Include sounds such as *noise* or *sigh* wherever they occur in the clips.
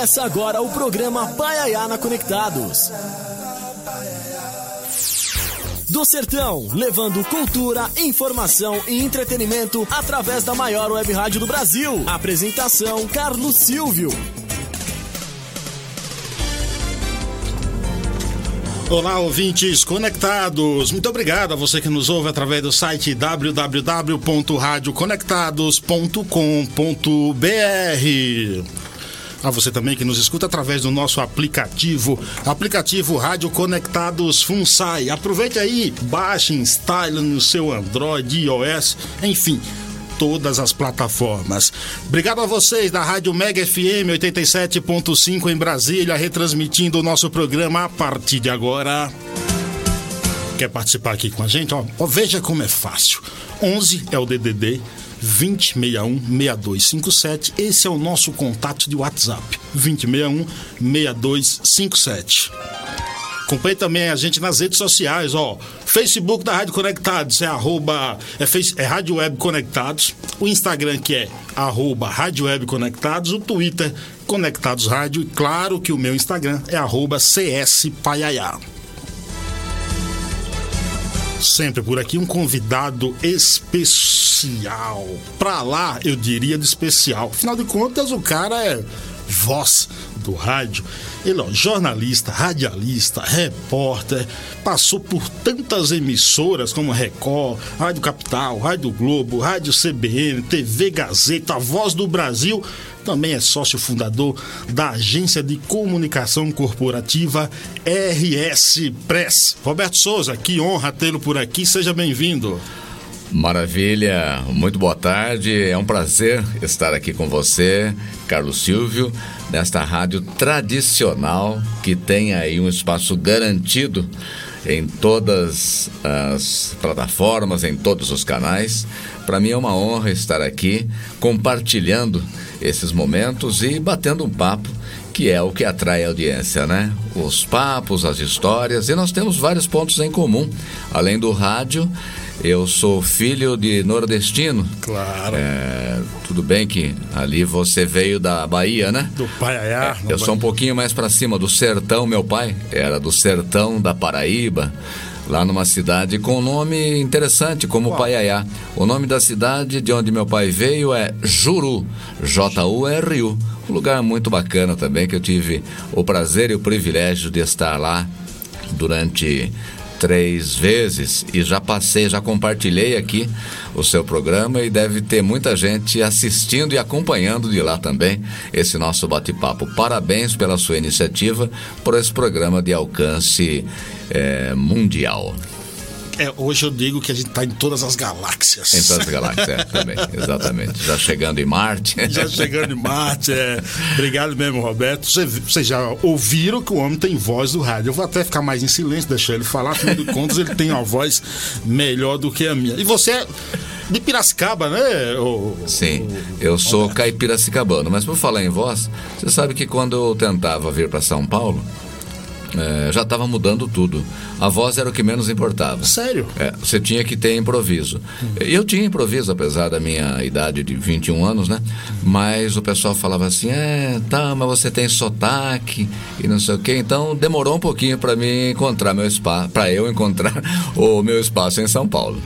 Começa agora o programa Paiayana Conectados. Do Sertão, levando cultura, informação e entretenimento através da maior web rádio do Brasil. Apresentação: Carlos Silvio. Olá, ouvintes conectados. Muito obrigado a você que nos ouve através do site www.radioconectados.com.br. A você também que nos escuta através do nosso aplicativo, aplicativo Rádio Conectados FUNSAI. Aproveite aí, baixe, instale no seu Android, iOS, enfim, todas as plataformas. Obrigado a vocês da Rádio Mega FM 87.5 em Brasília, retransmitindo o nosso programa a partir de agora. Quer participar aqui com a gente? Ó, ó veja como é fácil. 11 é o DDD 2061 6257. Esse é o nosso contato de WhatsApp. 2061 6257. Acompanhe também a gente nas redes sociais, ó. Facebook da Rádio Conectados é arroba, é, face, é Rádio Web Conectados. O Instagram que é arroba Rádio Web Conectados. O Twitter Conectados Rádio. E claro que o meu Instagram é arroba CS Paiaiá sempre por aqui um convidado especial. Pra lá, eu diria de especial. Afinal de contas, o cara é voz do rádio. Ele é jornalista, radialista, repórter, passou por tantas emissoras como Record, Rádio Capital, Rádio Globo, Rádio CBN, TV Gazeta, Voz do Brasil. Também é sócio fundador da agência de comunicação corporativa RS Press. Roberto Souza, que honra tê-lo por aqui, seja bem-vindo. Maravilha, muito boa tarde. É um prazer estar aqui com você, Carlos Silvio, nesta rádio tradicional que tem aí um espaço garantido em todas as plataformas, em todos os canais. Para mim é uma honra estar aqui compartilhando esses momentos e batendo um papo que é o que atrai a audiência, né? Os papos, as histórias, e nós temos vários pontos em comum. Além do rádio, eu sou filho de nordestino. Claro. É, tudo bem que ali você veio da Bahia, né? Do Paiaiá. É, eu sou um pouquinho mais para cima, do sertão, meu pai era do sertão da Paraíba, lá numa cidade com nome interessante, como. Paiaiá. O nome da cidade de onde meu pai veio é Juru, J-U-R-U. Um lugar muito bacana também, que eu tive o prazer e o privilégio de estar lá durante três vezes e já passei, já compartilhei aqui o seu programa e deve ter muita gente assistindo e acompanhando de lá também esse nosso bate-papo. Parabéns pela sua iniciativa por esse programa de alcance é, mundial. É, hoje eu digo que a gente está em todas as galáxias. Em todas as galáxias, é, também, exatamente. Já chegando em Marte. *laughs* Já chegando em Marte, é. Obrigado mesmo, Roberto. Vocês já ouviram que o homem tem voz do rádio. Eu vou até ficar mais em silêncio, deixar ele falar, afinal de contas, ele tem uma voz melhor do que a minha. E você é de Piracicaba, né? O, Sim, eu sou caipiracicabano, mas por falar em voz, você sabe que quando eu tentava vir para São Paulo, é, já estava mudando tudo. A voz era o que menos importava. Sério? É, você tinha que ter improviso. Eu tinha improviso, apesar da minha idade de 21 anos, né? Mas o pessoal falava assim: é, tá, mas você tem sotaque e não sei o quê. Então demorou um pouquinho para mim encontrar meu espaço, para eu encontrar *laughs* o meu espaço em São Paulo.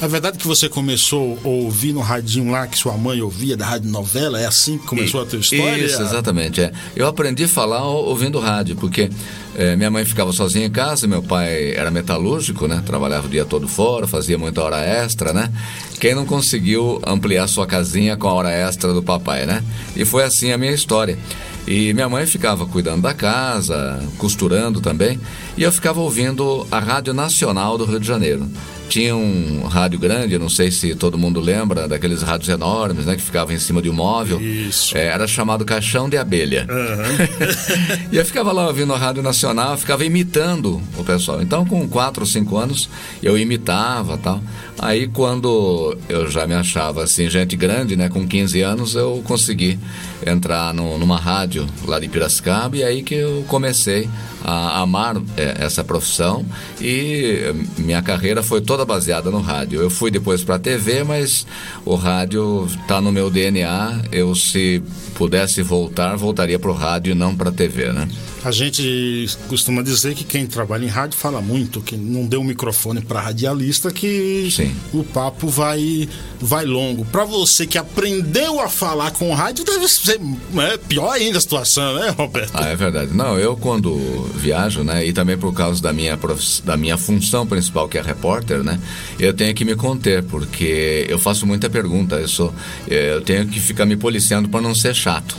É verdade que você começou a ouvir no radinho lá que sua mãe ouvia da rádio novela? É assim que começou e, a tua história? Isso, exatamente. É. Eu aprendi a falar ouvindo rádio, porque é, minha mãe ficava sozinha em casa, meu pai era metalúrgico, né? Trabalhava o dia todo fora, fazia muita hora extra, né? Quem não conseguiu ampliar sua casinha com a hora extra do papai, né? E foi assim a minha história. E minha mãe ficava cuidando da casa, costurando também, e eu ficava ouvindo a Rádio Nacional do Rio de Janeiro tinha um rádio grande, não sei se todo mundo lembra, daqueles rádios enormes, né? Que ficavam em cima de um móvel. Isso. É, era chamado Caixão de Abelha. Uhum. *laughs* e eu ficava lá ouvindo a Rádio Nacional, ficava imitando o pessoal. Então, com 4 ou 5 anos, eu imitava tal. Aí, quando eu já me achava assim, gente grande, né? Com 15 anos, eu consegui entrar no, numa rádio lá de Piracicaba e aí que eu comecei a amar é, essa profissão e minha carreira foi toda baseada no rádio. Eu fui depois para a TV, mas o rádio está no meu DNA. Eu, se pudesse voltar, voltaria para o rádio e não para a TV, né? A gente costuma dizer que quem trabalha em rádio fala muito, que não deu o microfone para radialista que Sim. o papo vai vai longo. Para você que aprendeu a falar com rádio, deve ser é, pior ainda a situação, né, Roberto? Ah, é verdade. Não, eu quando viajo, né, e também por causa da minha prof... da minha função principal que é repórter, né, eu tenho que me conter porque eu faço muita pergunta, eu sou eu tenho que ficar me policiando para não ser chato.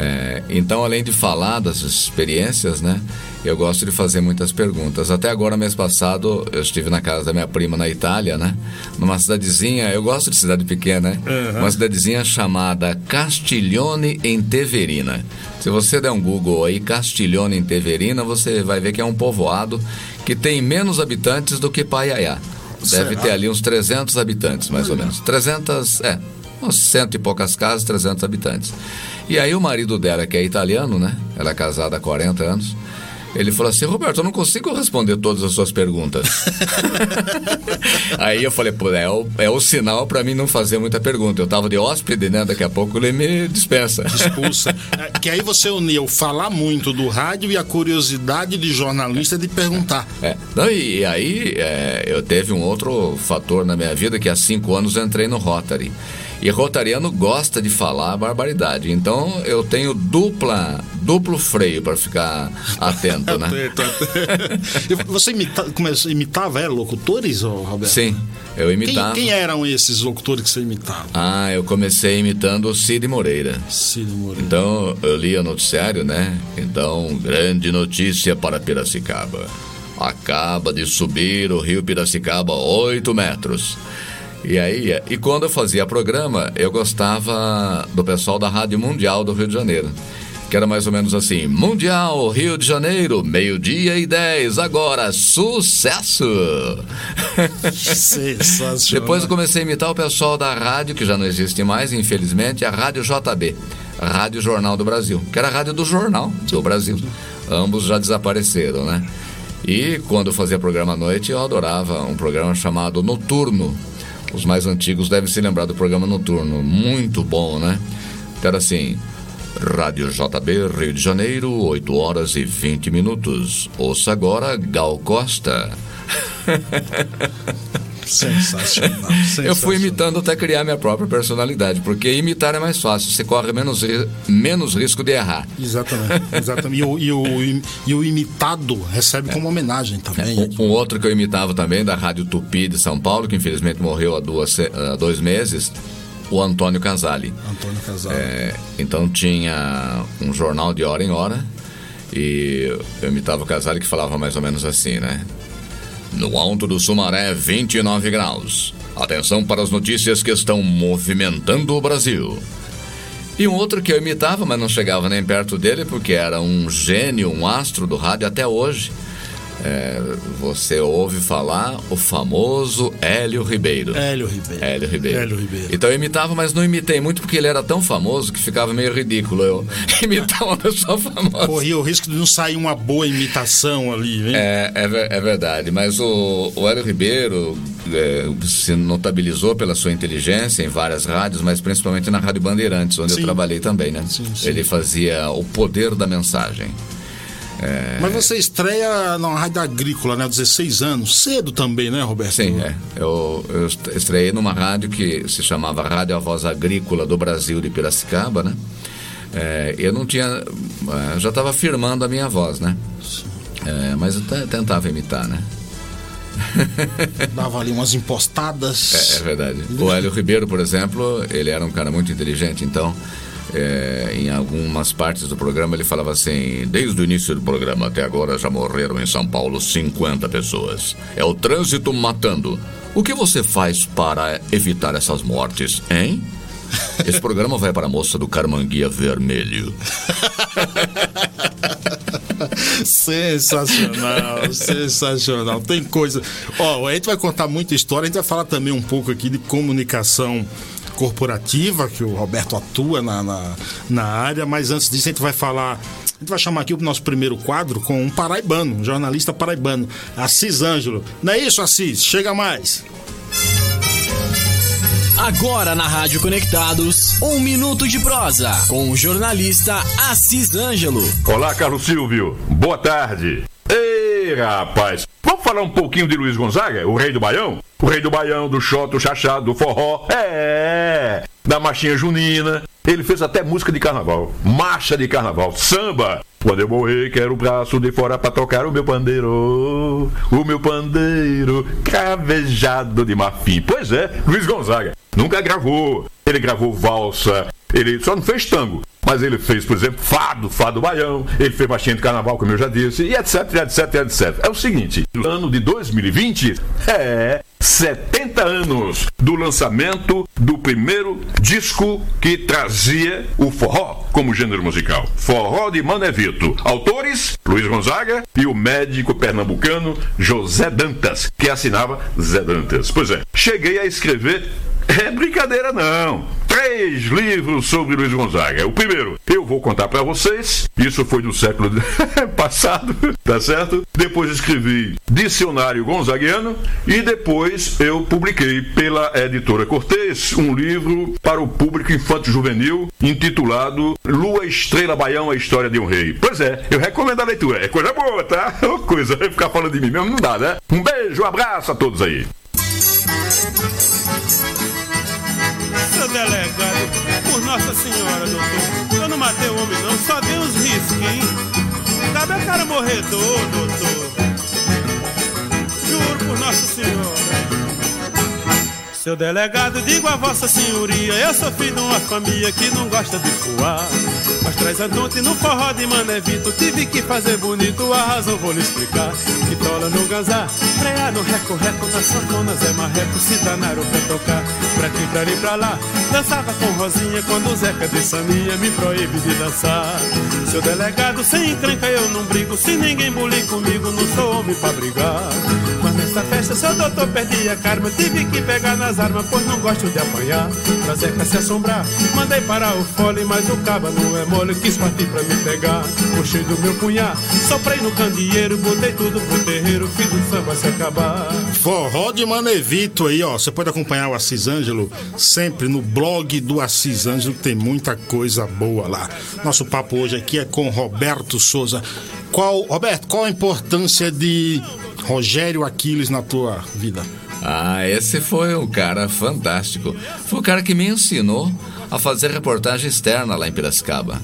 É, então, além de falar das experiências, né, eu gosto de fazer muitas perguntas. Até agora, mês passado, eu estive na casa da minha prima na Itália, né, numa cidadezinha. Eu gosto de cidade pequena, né? Uhum. Uma cidadezinha chamada Castiglione em Teverina. Se você der um Google aí, Castiglione em Teverina, você vai ver que é um povoado que tem menos habitantes do que Paiaiá. Deve Será? ter ali uns 300 habitantes, mais ou menos. 300, é, uns cento e poucas casas, 300 habitantes. E aí o marido dela, que é italiano, né? Ela é casada há 40 anos. Ele falou assim, Roberto, eu não consigo responder todas as suas perguntas. *laughs* aí eu falei, pô, é o, é o sinal para mim não fazer muita pergunta. Eu tava de hóspede, né? Daqui a pouco ele me dispensa. Expulsa. *laughs* É, que aí você uniu falar muito do rádio e a curiosidade de jornalista de perguntar. É. Não, e, e aí é, eu teve um outro fator na minha vida que há cinco anos eu entrei no Rotary. E rotariano gosta de falar barbaridade. Então eu tenho dupla, duplo freio para ficar atento, né? *laughs* *laughs* E você imita, começou, imitava é, locutores, Roberto? Sim, eu Quem, imitava. quem eram esses locutores que você imitava? Ah, eu comecei imitando o Cid Moreira. Cid Moreira. Então eu lia noticiário, né? Então, grande notícia para Piracicaba. Acaba de subir o rio Piracicaba 8 metros. E aí, e quando eu fazia programa, eu gostava do pessoal da Rádio Mundial do Rio de Janeiro. Que era mais ou menos assim: Mundial, Rio de Janeiro, meio-dia e 10, agora, sucesso! Sensacional. *laughs* Depois eu comecei a imitar o pessoal da rádio, que já não existe mais, infelizmente, a Rádio JB, Rádio Jornal do Brasil, que era a rádio do Jornal do Brasil. Ambos já desapareceram, né? E quando eu fazia programa à noite, eu adorava um programa chamado Noturno. Os mais antigos devem se lembrar do programa Noturno. Muito bom, né? Então era assim. Rádio JB, Rio de Janeiro, 8 horas e 20 minutos. Ouça agora Gal Costa. *laughs* Sensacional. *laughs* Eu fui imitando até criar minha própria personalidade, porque imitar é mais fácil, você corre menos, menos risco de errar. Exatamente. exatamente. E, o, e, o, e o imitado recebe como homenagem também. Um, um outro que eu imitava também, da Rádio Tupi de São Paulo, que infelizmente morreu há, duas, há dois meses, o Antônio Casali. Antônio Casal. É, então tinha um jornal de hora em hora e eu imitava o Casale que falava mais ou menos assim, né? No alto do Sumaré, 29 graus. Atenção para as notícias que estão movimentando o Brasil. E um outro que eu imitava, mas não chegava nem perto dele, porque era um gênio, um astro do rádio até hoje. É, você ouve falar o famoso Hélio Ribeiro. Hélio Ribeiro. Hélio Ribeiro. Hélio Ribeiro. Então eu imitava, mas não imitei muito porque ele era tão famoso que ficava meio ridículo eu imitar uma pessoa famosa. Corria o risco de não sair uma boa imitação ali, hein? É, é, é verdade, mas o, o Hélio Ribeiro é, se notabilizou pela sua inteligência em várias rádios, mas principalmente na Rádio Bandeirantes, onde Sim. eu trabalhei também, né? Sim, sim. Ele fazia o poder da mensagem. Mas você estreia na rádio agrícola, né? 16 anos. Cedo também, né, Roberto? Sim, é. Eu, eu est- estreiei numa rádio que se chamava Rádio A Voz Agrícola do Brasil de Piracicaba, né? É, eu não tinha. é, Já estava firmando a minha voz, né? É, mas eu te- tentava imitar, né? *laughs* Dava ali umas impostadas. É, é verdade. O Hélio Ribeiro, por exemplo, ele era um cara muito inteligente, então. É, em algumas partes do programa ele falava assim: desde o início do programa até agora já morreram em São Paulo 50 pessoas. É o trânsito matando. O que você faz para evitar essas mortes, hein? *laughs* Esse programa vai para a moça do Carmanguia Vermelho. Sensacional, *laughs* sensacional. Tem coisa. Ó, a gente vai contar muita história, a gente vai falar também um pouco aqui de comunicação corporativa, que o Roberto atua na, na, na área, mas antes disso a gente vai falar a gente vai chamar aqui o nosso primeiro quadro com um paraibano, um jornalista paraibano, Assis Ângelo. Não é isso, Assis? Chega mais. Agora na Rádio Conectados, um minuto de prosa com o jornalista Assis Ângelo. Olá, Carlos Silvio. Boa tarde. Rapaz. Vamos falar um pouquinho de Luiz Gonzaga, o rei do Baião? O rei do Baião, do Xota, do Chachado, do Forró. É, da marchinha junina. Ele fez até música de carnaval, marcha de carnaval, samba. Quando eu morrer, quero o braço de fora para tocar o meu pandeiro. O meu pandeiro cravejado de marfim. Pois é, Luiz Gonzaga. Nunca gravou. Ele gravou valsa. Ele só não fez tango. Mas ele fez, por exemplo, fado, fado baião, ele fez baixinha de carnaval, como eu já disse, e etc, etc, etc. É o seguinte, no ano de 2020 é 70 anos do lançamento do primeiro disco que trazia o forró como gênero musical. Forró de Manevito. Autores, Luiz Gonzaga e o médico pernambucano José Dantas, que assinava Zé Dantas. Pois é, cheguei a escrever é brincadeira não. Três livros sobre Luiz Gonzaga. O primeiro, eu vou contar para vocês. Isso foi do século *laughs* passado, tá certo? Depois escrevi Dicionário Gonzaguiano e depois eu publiquei pela editora Cortez um livro para o público infanto-juvenil intitulado Lua Estrela Baião, a história de um rei. Pois é, eu recomendo a leitura. É coisa boa, tá? *laughs* É coisa. Ficar falando de mim mesmo não dá, né? Um beijo, um abraço a todos aí. Seu delegado, por Nossa Senhora, doutor, matei o homem não, só dei uns risquinhos. Cabe a cara morredor, doutor. Juro por Nossa Senhora. Seu delegado, digo a vossa senhoria, eu sou filho de uma família que não gosta de voar. Mas traz a noite no forró de Manevito, tive que fazer bonito, a razão vou lhe explicar. Que tola no gazar, frear no reco-reco, na sanfona Zé Marreco, se danaram pra tocar. Pra aqui, pra ali, pra lá, dançava com Rosinha, quando o Zeca de Saninha me proíbe de dançar. Seu delegado, sem encrenca eu não brigo, se ninguém bulir comigo, não sou homem pra brigar. Nessa festa, seu doutor perdi a karma, tive que pegar nas armas, pois não gosto de apanhar. Pra se assombrar, mandei parar o fole, mas o caba não é mole, quis partir pra me pegar. Puxei do meu punhar, soprei no candeeiro, botei tudo pro terreiro, fiz o samba se acabar. Forró de Manevito aí, ó. Você pode acompanhar o Assis Ângelo sempre no blog do Assis Ângelo, tem muita coisa boa lá. Nosso papo hoje aqui é com Roberto Souza. Qual, Roberto, qual a importância de Rogério Aquiles na tua vida? Ah, esse foi um cara fantástico. Foi o cara que me ensinou a fazer reportagem externa lá em Piracicaba.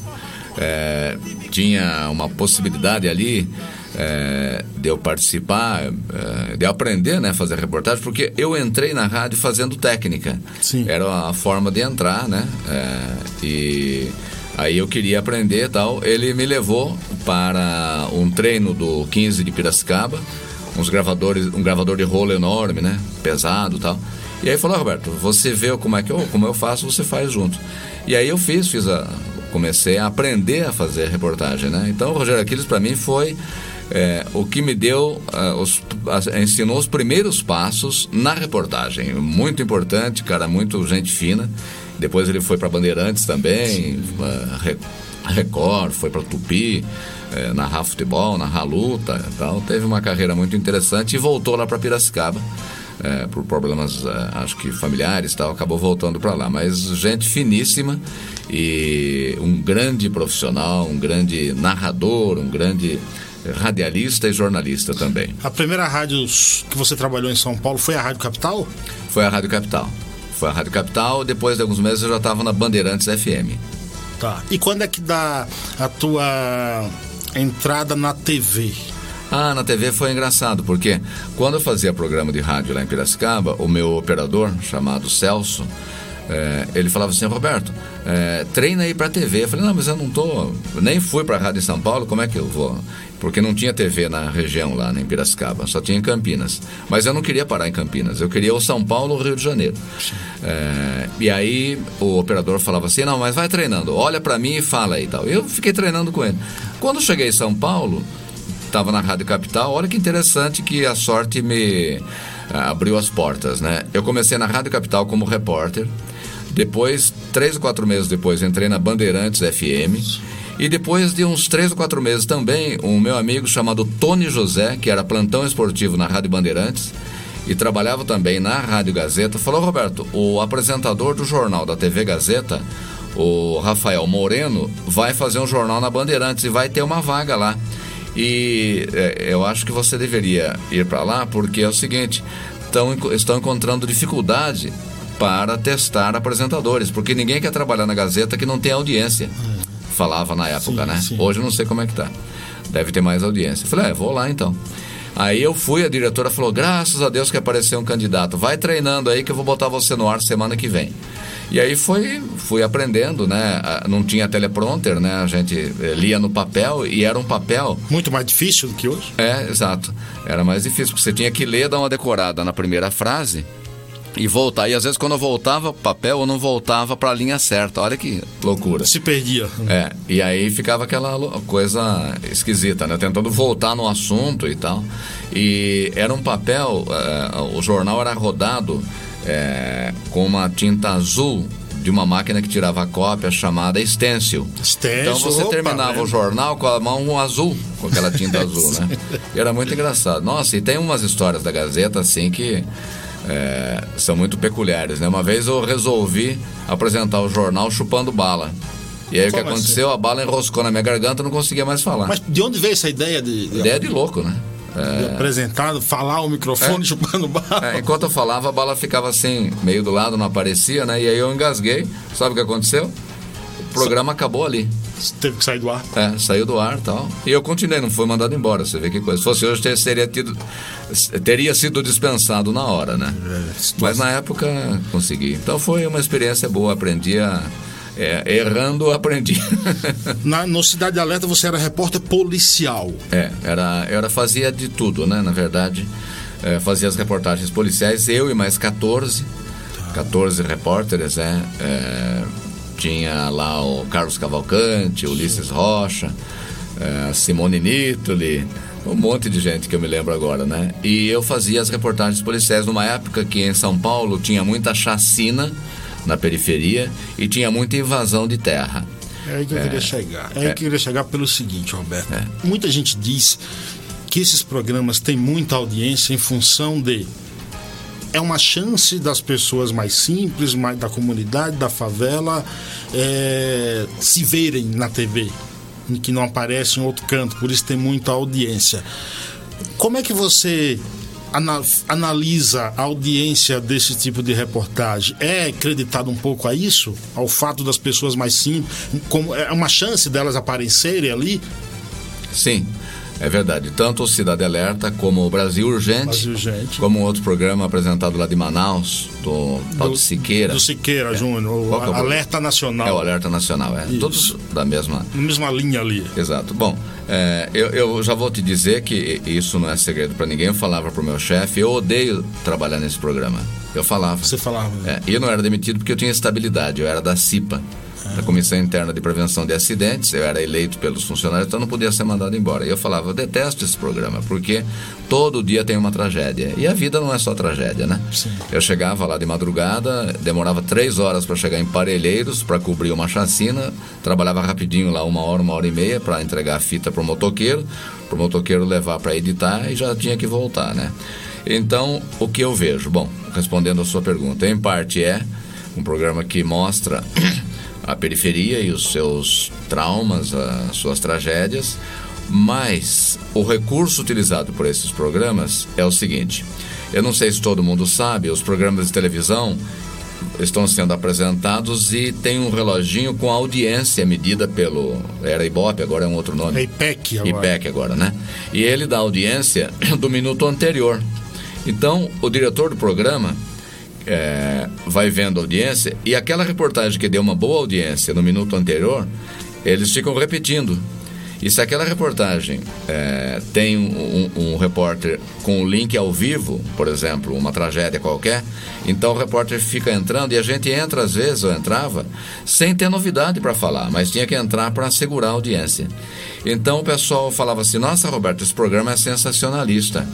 É, tinha uma possibilidade ali é, de eu participar, é, de eu aprender né, fazer reportagem, porque eu entrei na rádio fazendo técnica. Sim. Era a forma de entrar, né? É, e aí eu queria aprender e tal. Ele me levou para um treino do 15 de Piracicaba uns gravadores, um gravador de rolo enorme, né? Pesado e tal. E aí falou, Roberto, você vê como é que eu, como eu faço, você faz junto. E aí eu fiz, fiz a, comecei a aprender a fazer reportagem, né? Então o Rogério Aquiles para mim foi é, o que me deu, uh, os, uh, ensinou os primeiros passos na reportagem. Muito importante, cara, muito gente fina. Depois ele foi para Bandeirantes também, uh, Record, foi para Tupi é, narrar futebol, narrar luta e tal. Teve uma carreira muito interessante e voltou lá para Piracicaba. É, por problemas, é, acho que familiares e tal, acabou voltando para lá. Mas gente finíssima e um grande profissional, um grande narrador, um grande radialista e jornalista também. A primeira rádio que você trabalhou em São Paulo foi a Rádio Capital? Foi a Rádio Capital. Foi a Rádio Capital, depois de alguns meses eu já estava na Bandeirantes FM. Tá. E quando é que dá a tua entrada na TV? Ah, na TV foi engraçado, porque quando eu fazia programa de rádio lá em Piracicaba, o meu operador, chamado Celso, é, ele falava assim, Roberto, é, treina aí pra TV. Eu falei, não, mas eu não tô. Nem fui pra rádio em São Paulo, como é que eu vou? Porque não tinha TV na região lá, em Piracicaba, só tinha em Campinas. Mas eu não queria parar em Campinas, eu queria o São Paulo ou o Rio de Janeiro. É, e aí o operador falava assim, não, mas vai treinando, olha para mim e fala aí e tal. Eu fiquei treinando com ele. Quando cheguei em São Paulo, estava na Rádio Capital, olha que interessante que a sorte me abriu as portas, né? Eu comecei na Rádio Capital como repórter. Depois, três ou quatro meses depois, entrei na Bandeirantes FM. E depois de uns três ou quatro meses também, um meu amigo chamado Tony José, que era plantão esportivo na Rádio Bandeirantes e trabalhava também na Rádio Gazeta, falou: Roberto, o apresentador do jornal da TV Gazeta, o Rafael Moreno, vai fazer um jornal na Bandeirantes e vai ter uma vaga lá. E é, eu acho que você deveria ir para lá, porque é o seguinte: tão, estão encontrando dificuldade para testar apresentadores, porque ninguém quer trabalhar na Gazeta que não tem audiência falava na época, sim, né? Sim. Hoje eu não sei como é que tá. Deve ter mais audiência. Eu falei, é, vou lá então. Aí eu fui, a diretora falou: graças a Deus que apareceu um candidato. Vai treinando aí que eu vou botar você no ar semana que vem. E aí foi, fui aprendendo, né? Não tinha teleprompter, né? A gente eh, lia no papel e era um papel. Muito mais difícil do que hoje? É, exato. Era mais difícil, porque você tinha que ler, dar uma decorada na primeira frase e voltar. E às vezes quando eu voltava o papel, eu não voltava para a linha certa. Olha que loucura. Se perdia. É, e aí ficava aquela coisa esquisita, né? Tentando voltar no assunto e tal. E era um papel, é, o jornal era rodado é, com uma tinta azul de uma máquina que tirava a cópia chamada stencil. stencil então você opa, terminava né? o jornal com a mão azul, com aquela tinta *laughs* azul, né? E era muito engraçado. Nossa, e tem umas histórias da Gazeta assim que é, são muito peculiares. Né? Uma vez eu resolvi apresentar o jornal chupando bala. E aí Como o que aconteceu? Assim? A bala enroscou na minha garganta e não conseguia mais falar. Mas de onde veio essa ideia de. de... Ideia de louco, né? É... apresentado, falar o microfone é. chupando bala. É, enquanto eu falava, a bala ficava assim, meio do lado, não aparecia, né? E aí eu engasguei. Sabe o que aconteceu? O programa acabou ali. Teve que sair do ar? É, saiu do ar e tal. E eu continuei, não fui mandado embora. Você vê que coisa. Se fosse hoje, teria, tido, teria sido dispensado na hora, né? É, Mas na época consegui. Então foi uma experiência boa, aprendi a. É, errando, aprendi. *laughs* na, no Cidade Alerta você era repórter policial. É, era, era, fazia de tudo, né? Na verdade, é, fazia as reportagens policiais, eu e mais 14, tá. 14 repórteres, é, é tinha lá o Carlos Cavalcante, Ulisses Rocha, é, Simone Nittoli, um monte de gente que eu me lembro agora, né? E eu fazia as reportagens policiais numa época que em São Paulo tinha muita chacina na periferia e tinha muita invasão de terra. É aí que eu é, queria chegar. É, é aí que eu queria chegar pelo seguinte, Roberto. É. Muita gente diz que esses programas têm muita audiência em função de é uma chance das pessoas mais simples, mais da comunidade, da favela, é, se verem na TV, que não aparece em outro canto, por isso tem muita audiência. Como é que você analisa a audiência desse tipo de reportagem? É acreditado um pouco a isso? Ao fato das pessoas mais simples? Como, é uma chance delas aparecerem ali? Sim. É verdade. Tanto o Cidade Alerta como o Brasil Urgente, Brasil Urgente. como outro programa apresentado lá de Manaus, do Paulo Siqueira. Do Siqueira, é. Júnior. O é o Alerta Nacional. É o Alerta Nacional, é. Isso. Todos da mesma... Na mesma linha ali. Exato. Bom, é, eu, eu, já vou te dizer que isso não é segredo para ninguém. Eu falava pro meu chefe, eu odeio trabalhar nesse programa. Eu falava. Você falava. É, e eu não era demitido porque eu tinha estabilidade, eu era da CIPA da Comissão Interna de Prevenção de Acidentes, eu era eleito pelos funcionários, então não podia ser mandado embora. E eu falava, eu detesto esse programa, porque todo dia tem uma tragédia. E a vida não é só tragédia, né? Sim. Eu chegava lá de madrugada, demorava três horas para chegar em Parelheiros, para cobrir uma chacina, trabalhava rapidinho lá, uma hora, uma hora e meia, para entregar a fita para o motoqueiro, para o motoqueiro levar para editar e já tinha que voltar, né? Então, o que eu vejo? Bom, respondendo a sua pergunta, em parte é um programa que mostra a periferia e os seus traumas, as suas tragédias, mas o recurso utilizado por esses programas é o seguinte: eu não sei se todo mundo sabe, os programas de televisão estão sendo apresentados e tem um reloginho com audiência medida pelo. Era Ibope, agora é um outro nome. É IPEC agora. IPEC agora, né? E ele dá audiência *coughs* do minuto anterior. Então, o diretor do programa é, vai vendo audiência e aquela reportagem que deu uma boa audiência no minuto anterior, eles ficam repetindo. E se aquela reportagem é, tem um, um, um, repórter com o link ao vivo, por exemplo, uma tragédia qualquer, então o repórter fica entrando e a gente entra às vezes, ou entrava, sem ter novidade para falar, mas tinha que entrar para segurar a audiência. Então o pessoal falava assim: Nossa, Roberto, esse programa é sensacionalista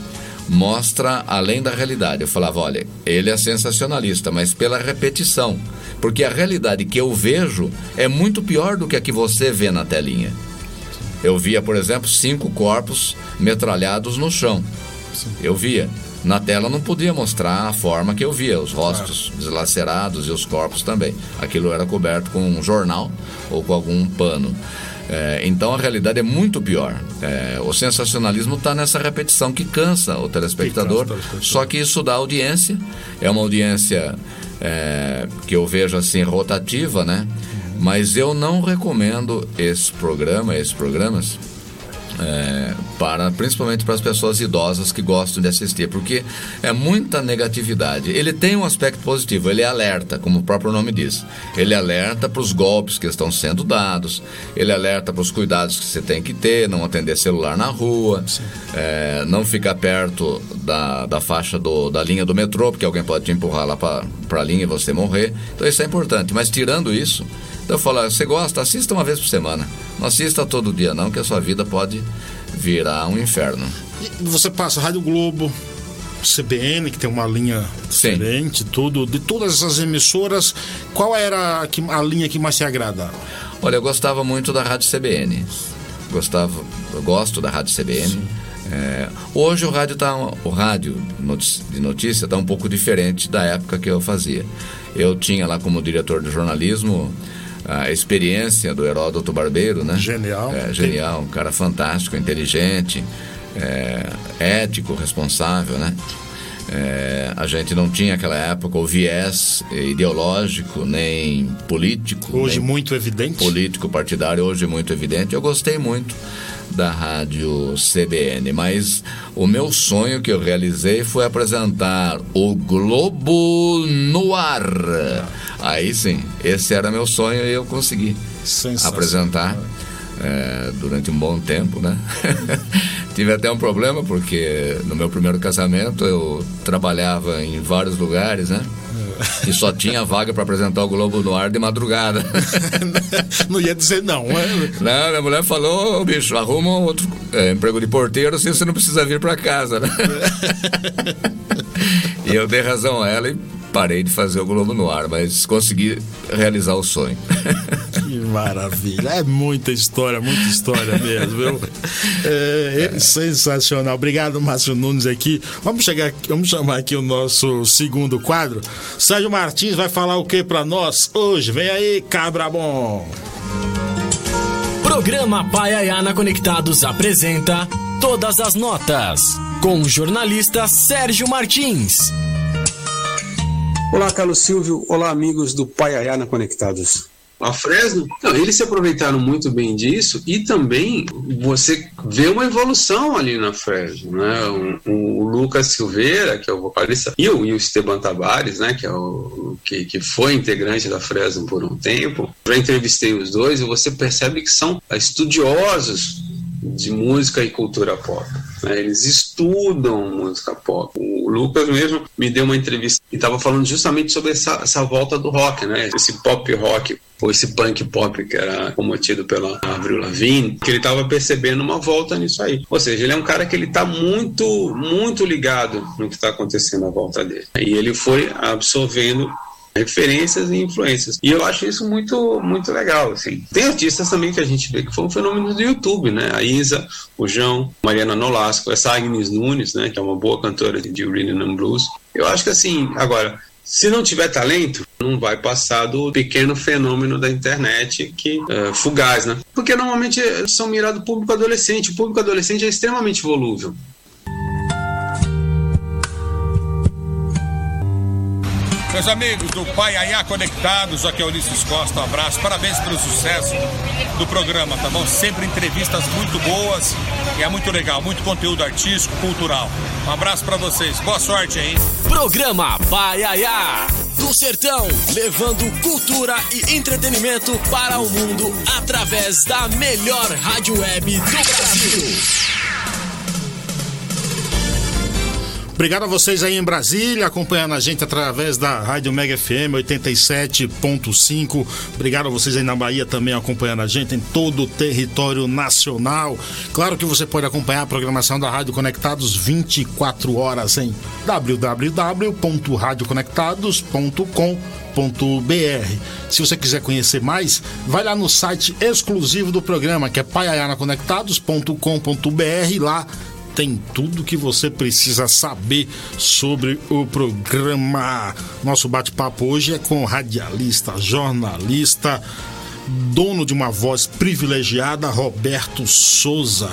mostra além da realidade. Eu falava, olha, ele é sensacionalista, mas pela repetição, Porque a realidade que eu vejo é muito pior do que a que você vê na telinha. Eu via, por exemplo, cinco corpos metralhados no chão. Eu via. Na tela não podia mostrar a forma que eu via, os rostos deslacerados e os corpos também. Aquilo era coberto com um jornal ou com algum pano. É, então a realidade é muito pior. É, o sensacionalismo está nessa repetição que cansa o telespectador, Que cansa o telespectador. só que isso dá audiência. É uma audiência é, que eu vejo assim rotativa, né? Mas eu não recomendo esse programa, esses programas, é, para principalmente para as pessoas idosas que gostam de assistir, porque é muita negatividade. Ele tem um aspecto positivo, ele alerta, como o próprio nome diz. Ele alerta para os golpes que estão sendo dados, ele alerta para os cuidados que você tem que ter, não atender celular na rua, é, não ficar perto da, da faixa do, da linha do metrô, porque alguém pode te empurrar lá para a linha e você morrer. Então isso é importante. Mas tirando isso, então eu falo, você gosta, assista uma vez por semana. Não assista todo dia não, que a sua vida pode virar um inferno. E Você passa Rádio Globo, CBN, que tem uma linha Sim. diferente, tudo. De todas essas emissoras, qual era a, que- a linha que mais te agradava? Olha, eu gostava muito da Rádio CBN. Gostava, gosto da Rádio CBN. É, hoje o rádio tá, o rádio de notícia está um pouco diferente da época que eu fazia. Eu tinha lá como diretor de jornalismo a experiência do Heródoto Barbeiro, né? Genial. É, genial, um cara fantástico, inteligente, é, ético, responsável, né? É, a gente não tinha naquela época o viés ideológico, nem político. Hoje nem muito evidente. político partidário hoje muito evidente. Eu gostei muito da rádio CBN, mas o meu sonho que eu realizei foi apresentar o Globo no ar. Aí sim, esse era meu sonho e eu consegui apresentar é, durante um bom tempo, né? *laughs* Tive até um problema porque no meu primeiro casamento eu trabalhava em vários lugares, né? E só tinha vaga para apresentar o Globo no ar de madrugada. *laughs* não ia dizer não. né? Não, minha mulher falou, "Ô, bicho, arruma um outro é, emprego de porteiro, assim você não precisa vir para casa, né? *laughs* e eu dei razão a ela e parei de fazer o Globo no ar, mas consegui realizar o sonho. Que maravilha. É muita história, muita história mesmo, viu? É, é sensacional. Obrigado, Márcio Nunes aqui. Vamos chegar aqui- vamos chamar aqui o nosso segundo quadro. Sérgio Martins vai falar o que pra nós hoje? Vem aí, cabra bom. Programa Paiaiana Conectados apresenta Todas as Notas, com o jornalista Sérgio Martins. Olá, Carlos Silvio. Olá, amigos do Paiaiana Conectados. A Fresno, não, eles se aproveitaram muito bem disso e também você vê uma evolução ali na Fresno, né? O, o Lucas Silveira, que é o vocalista, e o, e o Esteban Tabares, né? Que, é o, que, que foi integrante da Fresno por um tempo. Já entrevistei os dois e você percebe que são estudiosos de música e cultura pop. né? Eles estudam música pop. Lucas mesmo me deu uma entrevista e estava falando justamente sobre essa, essa volta do rock, né? Esse pop rock ou esse punk pop que era cometido pela Avril Lavigne, que ele estava percebendo uma volta nisso aí. Ou seja, ele é um cara que ele está muito, muito ligado no que está acontecendo à volta dele. E ele foi absorvendo referências e influências. E eu acho isso muito muito legal, assim. Tem artistas também que a gente vê que foi um fenômeno do YouTube, né? A Isa, o João, Mariana Nolasco, essa Agnes Nunes, né, que é uma boa cantora de rhythm and blues. Eu acho que assim, agora, se não tiver talento, não vai passar do pequeno fenômeno da internet que é fugaz, né? Porque normalmente são mirados público adolescente. O público adolescente é extremamente volúvel. Meus amigos do Pai Aiá Conectados, aqui é Ulisses Costa, um abraço, parabéns pelo sucesso do programa, tá bom? Sempre entrevistas muito boas e é muito legal, muito conteúdo artístico, cultural. Um abraço pra vocês, boa sorte aí. Programa Paiaiá. Do Sertão, levando cultura e entretenimento para o mundo através da melhor rádio web do Brasil. Obrigado a vocês aí em Brasília, acompanhando a gente através da Rádio Mega FM 87.5. Obrigado a vocês aí na Bahia também acompanhando a gente em todo o território nacional. Claro que você pode acompanhar a programação da Rádio Conectados 24 horas em www.radioconectados.com.br. Se você quiser conhecer mais, vai lá no site exclusivo do programa, que é paiayanaconectados.com.br. Lá tem tudo que você precisa saber sobre o programa. Nosso bate-papo hoje é com radialista, jornalista, dono de uma voz privilegiada, Roberto Souza.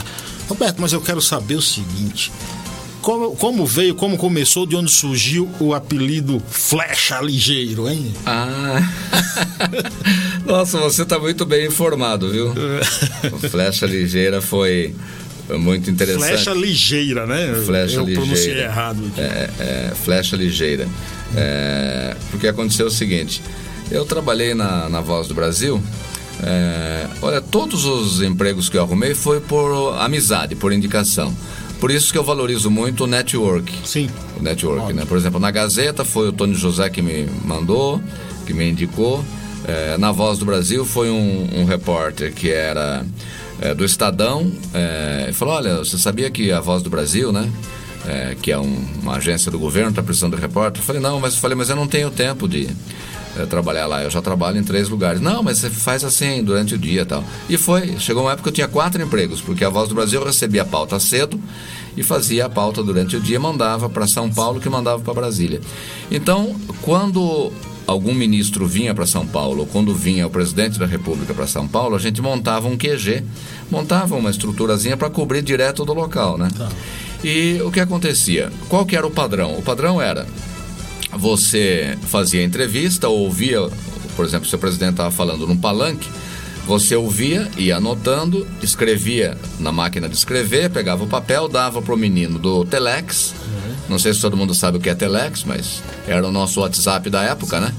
Roberto, mas eu quero saber o seguinte. Como, como, veio, como começou, de onde surgiu o apelido Flecha Ligeiro, hein? Ah! *laughs* Nossa, você está muito bem informado, viu? *laughs* Flecha Ligeira foi muito interessante. Flecha ligeira, né? Flecha Eu ligeira. pronunciei errado aqui. É, é, flecha ligeira. É, porque aconteceu o seguinte: eu trabalhei na, na Voz do Brasil. é, olha, todos os empregos que eu arrumei foi por amizade, por indicação. Por isso que eu valorizo muito o network. Sim. O network, né? Por exemplo, na Gazeta foi o Tony José que me mandou, que me indicou. É, na Voz do Brasil foi um, um repórter que era é, do Estadão. É, falou: Olha, você sabia que a Voz do Brasil, né? É, que é um- uma agência do governo, está precisando de repórter. Eu falei: Não, mas, eu falei, mas eu não tenho tempo de é, trabalhar lá. Eu já trabalho em três lugares. Não, mas você faz assim durante o dia tal. E foi. Chegou uma época que eu tinha quatro empregos, porque a Voz do Brasil recebia a pauta cedo e fazia a pauta durante o dia, mandava para São Paulo, que mandava para Brasília. Então, quando algum ministro vinha para São Paulo, ou quando vinha o presidente da República para São Paulo, a gente montava um QG, montava uma estruturazinha para cobrir direto do local, né? E o que acontecia? Qual que era o padrão? O padrão era você fazia entrevista, ou ouvia, por exemplo, se o presidente estava falando num palanque, você ouvia, ia anotando, escrevia na máquina de escrever, pegava o papel, dava pro menino do Telex. Não sei se todo mundo sabe o que é Telex, mas era o nosso WhatsApp da época, né?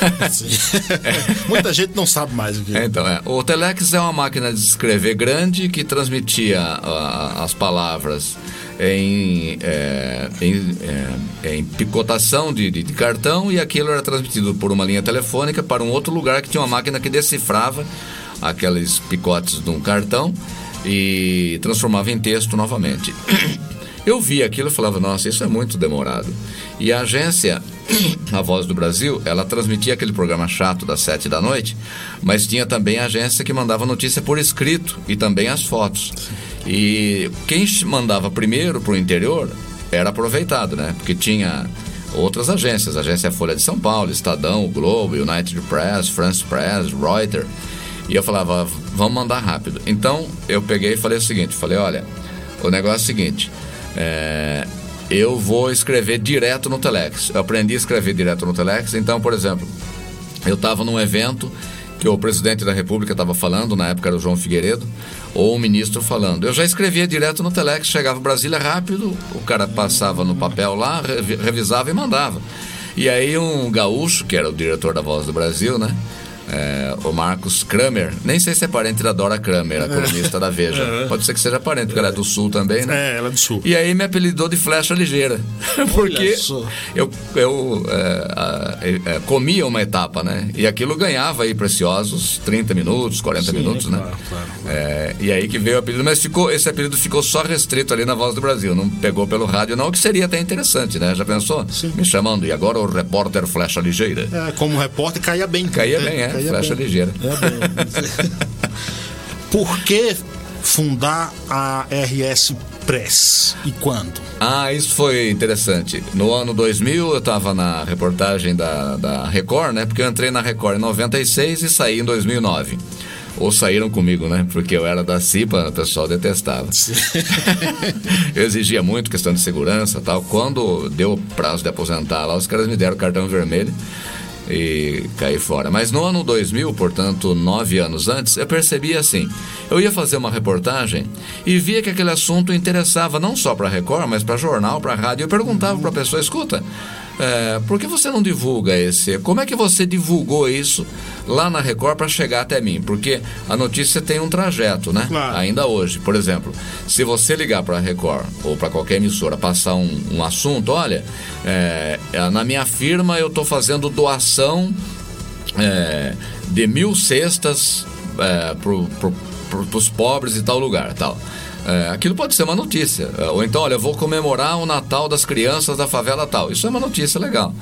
*laughs* *laughs* Muita gente não sabe mais o que É, Então, é. O Telex é uma máquina de escrever grande que transmitia ah, as palavras em, é, em, é, em picotação de, de- de cartão e aquilo era transmitido por uma linha telefônica para um outro lugar que tinha uma máquina que decifrava aqueles picotes de um cartão e transformava em texto novamente. *coughs* Eu vi aquilo e falava, nossa, isso é muito demorado. E a agência, *clears throat* a Voz do Brasil, ela transmitia aquele programa chato das sete da noite, mas tinha também a agência que mandava notícia por escrito e também as fotos. E quem mandava primeiro para o interior era aproveitado, né? Porque tinha outras agências, a agência Folha de São Paulo, Estadão, o Globo, United Press, France Press, Reuters. E eu falava, vamos mandar rápido. Então eu peguei e falei o seguinte, falei, olha, o negócio é o seguinte, é, eu vou escrever direto no Telex. Eu aprendi a escrever direto no Telex, então, por exemplo, eu estava num evento que o presidente da República estava falando, na época era o João Figueiredo, ou o ministro falando. Eu já escrevia direto no Telex, chegava Brasília rápido, o cara passava no papel lá, revi- revisava e mandava. E aí um gaúcho, que era o diretor da Voz do Brasil, né? É, o Marcos Kramer, nem sei se é parente da Dora Kramer, a colunista da Veja. Pode ser que seja parente, porque ela é do Sul também, né? É, ela é do Sul. E aí me apelidou de flecha ligeira. Porque eu, eu é, é, comia uma etapa, né? E aquilo ganhava aí preciosos 30 minutos, 40 minutos, né? claro, claro. É, e aí que veio o apelido, mas ficou, esse apelido ficou só restrito ali na Voz do Brasil, não pegou pelo rádio não, o que seria até interessante, né? Já pensou? Sim. Me chamando, e agora o repórter flecha ligeira. É, como repórter, caía bem. Caía bem, é, flecha ligeira. É. *laughs* Por que fundar a RS Press? E quando? Ah, isso foi interessante. No ano 2000 eu estava na reportagem da, da Record, né? Porque eu entrei na Record em 96 e saí em 2009. Ou saíram comigo, né? Porque eu era da CIPA, o pessoal detestava. *laughs* *laughs* eu exigia muito questão de segurança tal. Quando deu o prazo de aposentar lá, os caras me deram cartão vermelho e caí fora. Mas no ano 2000, portanto, nove anos antes, eu percebi assim: eu ia fazer uma reportagem e via que aquele assunto interessava não só para Record, mas para jornal, para rádio. Eu perguntava para a pessoa: escuta, é, por que você não divulga esse? Como é que você divulgou isso lá na Record para chegar até mim, porque a notícia tem um trajeto, né? Claro. Ainda hoje, por exemplo, se você ligar para a Record ou para qualquer emissora passar um, um assunto, olha, é, na minha firma eu estou fazendo doação é, de mil cestas é, para os pobres e tal lugar, tal. É, aquilo pode ser uma notícia. É, ou então, olha, eu vou comemorar o Natal das crianças da favela tal. Isso é uma notícia legal.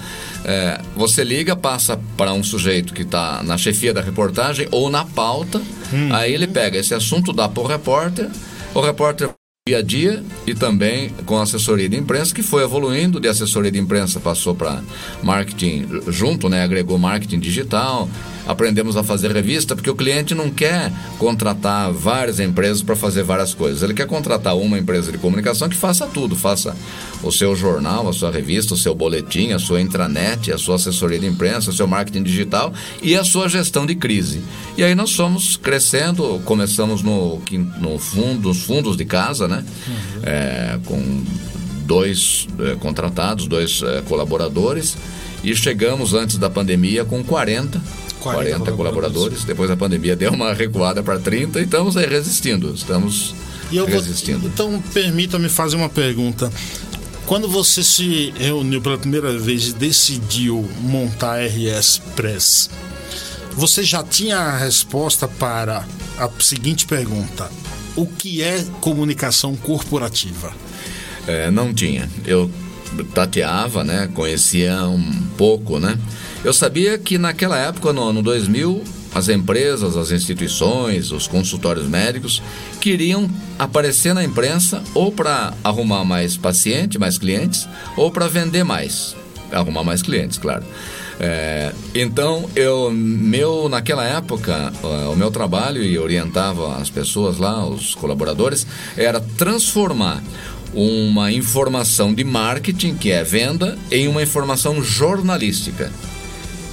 É, você liga, passa para um sujeito que está na chefia da reportagem ou na pauta, hum. aí ele pega esse assunto, dá para o repórter, o repórter dia a dia e também com assessoria de imprensa que foi evoluindo de assessoria de imprensa passou para marketing junto né agregou marketing digital aprendemos a fazer revista, porque o cliente não quer contratar várias empresas para fazer várias coisas. Ele quer contratar uma empresa de comunicação que faça tudo, faça o seu jornal, a sua revista, o seu boletim, a sua intranet, a sua assessoria de imprensa, o seu marketing digital e a sua gestão de crise. E aí nós fomos crescendo, começamos no, no fundo, nos fundos de casa, né? Uhum. É, com dois é, contratados, dois é, colaboradores e chegamos antes da pandemia com 40 40, 40 colaboradores. Depois a pandemia deu uma recuada para 30 e estamos aí resistindo. Estamos resistindo. Vou, então, permita-me fazer uma pergunta. Quando você se reuniu pela primeira vez e decidiu montar a RS Press, você já tinha a resposta para a seguinte pergunta: O que é comunicação corporativa? É, não tinha. Eu tateava, né? Conhecia um pouco, né? Eu sabia que naquela época, no ano 2000, as empresas, as instituições, os consultórios médicos queriam aparecer na imprensa ou para arrumar mais pacientes, mais clientes, ou para vender mais, arrumar mais clientes, claro. É, então, eu, meu, naquela época, o meu trabalho e orientava as pessoas lá, os colaboradores, era transformar uma informação de marketing, que é venda, em uma informação jornalística.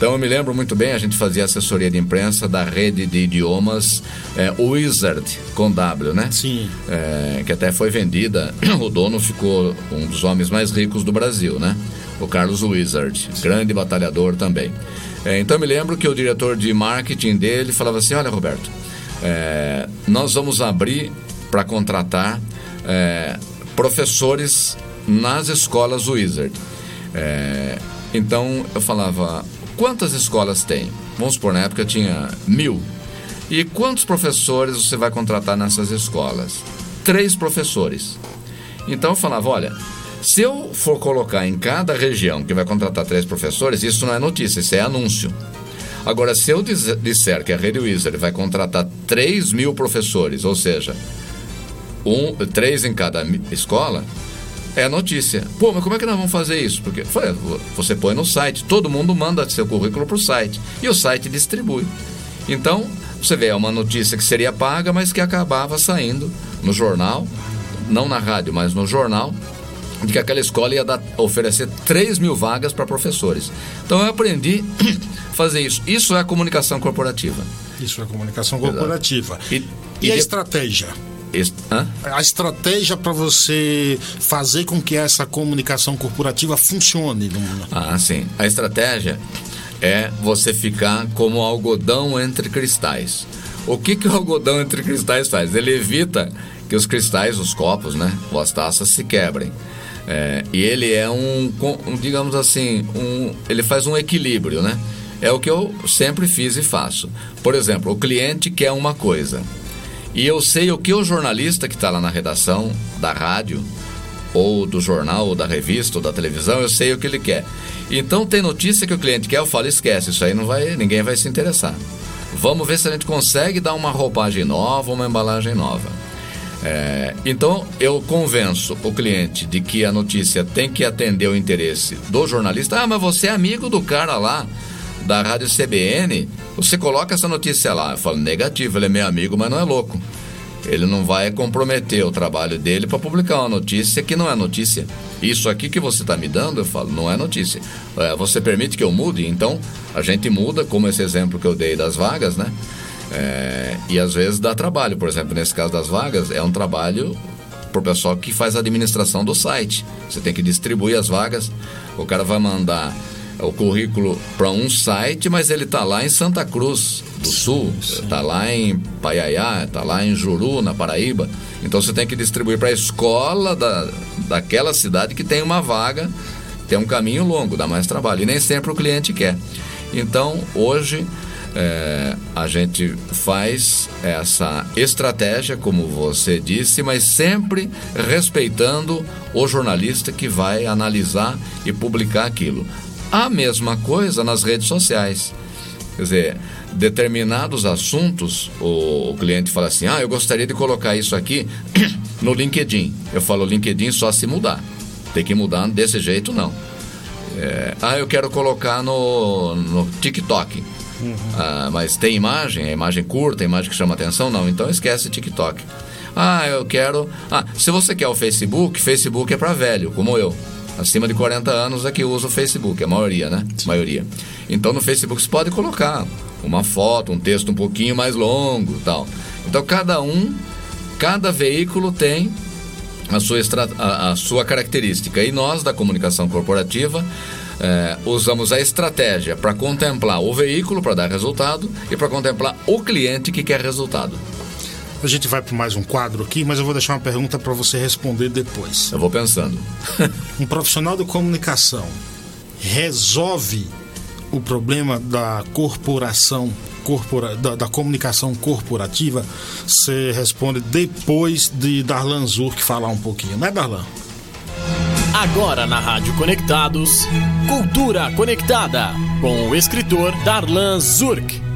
Então eu me lembro muito bem, a gente fazia assessoria de imprensa da rede de idiomas é, Wizard, com W, né? Sim. É, que até foi vendida, *clears throat* o dono ficou um dos homens mais ricos do Brasil, né? O Carlos Wizard, grande batalhador também. É, então eu me lembro que o diretor de marketing dele falava assim: Olha, Roberto, nós vamos abrir para contratar professores nas escolas Wizard. É, então eu falava, quantas escolas tem? Vamos supor, na época tinha mil. E quantos professores você vai contratar nessas escolas? Três professores. Então eu falava, olha, se eu for colocar em cada região que vai contratar três professores, isso não é notícia, isso é anúncio. Agora, se eu disser que a Rede Wizard vai contratar 3 mil professores, ou seja, um, três em cada escola, é notícia. Pô, mas como é que nós vamos fazer isso? Porque você põe no site, todo mundo manda seu currículo para o site e o site distribui. Então, você vê, é uma notícia que seria paga, mas que acabava saindo no jornal, não na rádio, mas no jornal, de que aquela escola ia dar, oferecer 3 mil vagas para professores. Então eu aprendi a *coughs* fazer isso. Isso é a comunicação corporativa. Isso é a comunicação corporativa. E, e, e a estratégia? A estratégia para você fazer com que essa comunicação corporativa funcione. No... Ah, sim. A estratégia é você ficar como algodão entre cristais. O que, que o algodão entre cristais faz? Ele evita que os cristais, os copos, né, ou as taças se quebrem. É, e ele é um, digamos assim, um, ele faz um equilíbrio, né? É o que eu sempre fiz e faço. Por exemplo, o cliente quer uma coisa. E eu sei o que o jornalista que está lá na redação da rádio, ou do jornal, ou da revista, ou da televisão, eu sei o que ele quer. Então tem notícia que o cliente quer, eu falo, esquece, isso aí não vai, ninguém vai se interessar. Vamos ver se a gente consegue dar uma roupagem nova, uma embalagem nova. É, então eu convenço o cliente de que a notícia tem que atender o interesse do jornalista. Ah, mas você é amigo do cara lá da Rádio CBN, você coloca essa notícia lá. Eu falo, negativo, ele é meu amigo, mas não é louco. Ele não vai comprometer o trabalho dele para publicar uma notícia que não é notícia. Isso aqui que você está me dando, eu falo, não é notícia. É, você permite que eu mude? Então, a gente muda, como esse exemplo que eu dei das vagas, né? É, e às vezes dá trabalho. Por exemplo, nesse caso das vagas, é um trabalho para o pessoal que faz a administração do site. Você tem que distribuir as vagas. O cara vai mandar o currículo para um site, mas ele está lá em Santa Cruz do Sul, está lá em Paiaiá, está lá em Juru, na Paraíba. Então você tem que distribuir para a escola da, daquela cidade que tem uma vaga, tem um caminho longo, dá mais trabalho. E nem sempre o cliente quer. Então, hoje, é, a gente faz essa estratégia, como você disse, mas sempre respeitando o jornalista que vai analisar e publicar aquilo. A mesma coisa nas redes sociais. Quer dizer, determinados assuntos, o, cliente fala assim: ah, eu gostaria de colocar isso aqui *clears throat* no LinkedIn. Eu falo: LinkedIn só se mudar. Tem que mudar desse jeito, não. É, ah, eu quero colocar no, no TikTok. Uhum. Ah, mas tem imagem, é imagem curta, imagem que chama atenção? Não, então esquece TikTok. Ah, eu quero. Ah, se você quer o Facebook, Facebook é para velho, como eu. Acima de 40 anos é que usa o Facebook, a maioria, né? Sim. Maioria. Então no Facebook você pode colocar uma foto, um texto um pouquinho mais longo tal. Então cada um, cada veículo tem a sua, a, a sua característica. E nós, da comunicação corporativa, é, usamos a estratégia para contemplar o veículo para dar resultado e para contemplar o cliente que quer resultado. A gente vai para mais um quadro aqui, mas eu vou deixar uma pergunta para você responder depois. Eu vou pensando. *laughs* um profissional de comunicação resolve o problema da corporação corpora, da, da, comunicação corporativa, você responde depois de Darlan Zurk falar um pouquinho, né, Darlan? Agora na Rádio Conectados, Cultura Conectada, com o escritor Darlan Zurk.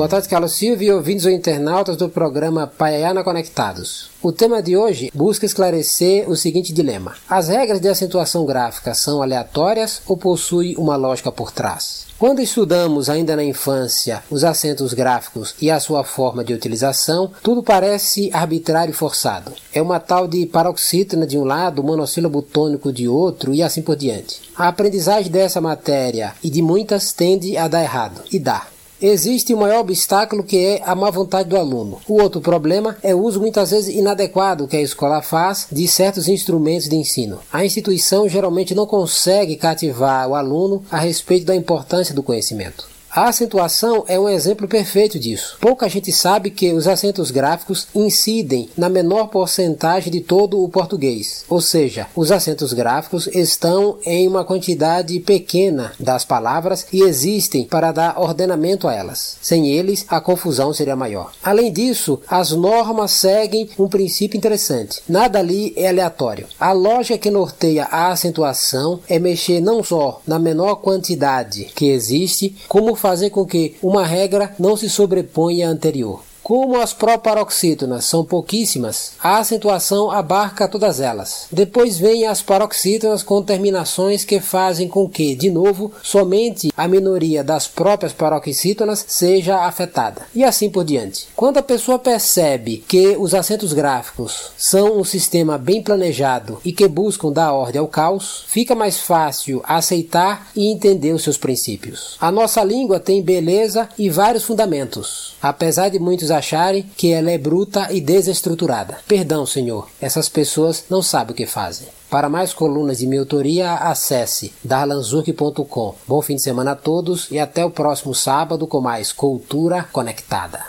Boa tarde, Carlos Silva ouvintes ou internautas do programa Paiana Conectados. O tema de hoje busca esclarecer o seguinte dilema: as regras de acentuação gráfica são aleatórias ou possuem uma lógica por trás? Quando estudamos ainda na infância os acentos gráficos e a sua forma de utilização, tudo parece arbitrário e forçado. É uma tal de paroxítona de um lado, monossílabo tônico de outro e assim por diante. A aprendizagem dessa matéria e de muitas tende a dar errado, e dá. Existe o maior obstáculo que é a má vontade do aluno. O outro problema é o uso muitas vezes inadequado que a escola faz de certos instrumentos de ensino. A instituição geralmente não consegue cativar o aluno a respeito da importância do conhecimento. A acentuação é um exemplo perfeito disso. Pouca gente sabe que os acentos gráficos incidem na menor porcentagem de todo o português, ou seja, os acentos gráficos estão em uma quantidade pequena das palavras e existem para dar ordenamento a elas. Sem eles, a confusão seria maior. Além disso, as normas seguem um princípio interessante. Nada ali é aleatório. A lógica que norteia a acentuação é mexer não só na menor quantidade que existe, como fazer com que uma regra não se sobreponha à anterior. Como as proparoxítonas são pouquíssimas, a acentuação abarca todas elas. Depois vêm as paroxítonas com terminações que fazem com que, de novo, somente a minoria das próprias paroxítonas seja afetada. E assim por diante. Quando a pessoa percebe que os acentos gráficos são um sistema bem planejado e que buscam dar ordem ao caos, fica mais fácil aceitar e entender os seus princípios. A nossa língua tem beleza e vários fundamentos, apesar de muitos acharem que ela é bruta e desestruturada. Perdão, senhor, essas pessoas não sabem o que fazem. Para mais colunas de minha autoria, acesse darlanzurk.com. Bom fim de semana a todos e até o próximo sábado com mais Cultura Conectada.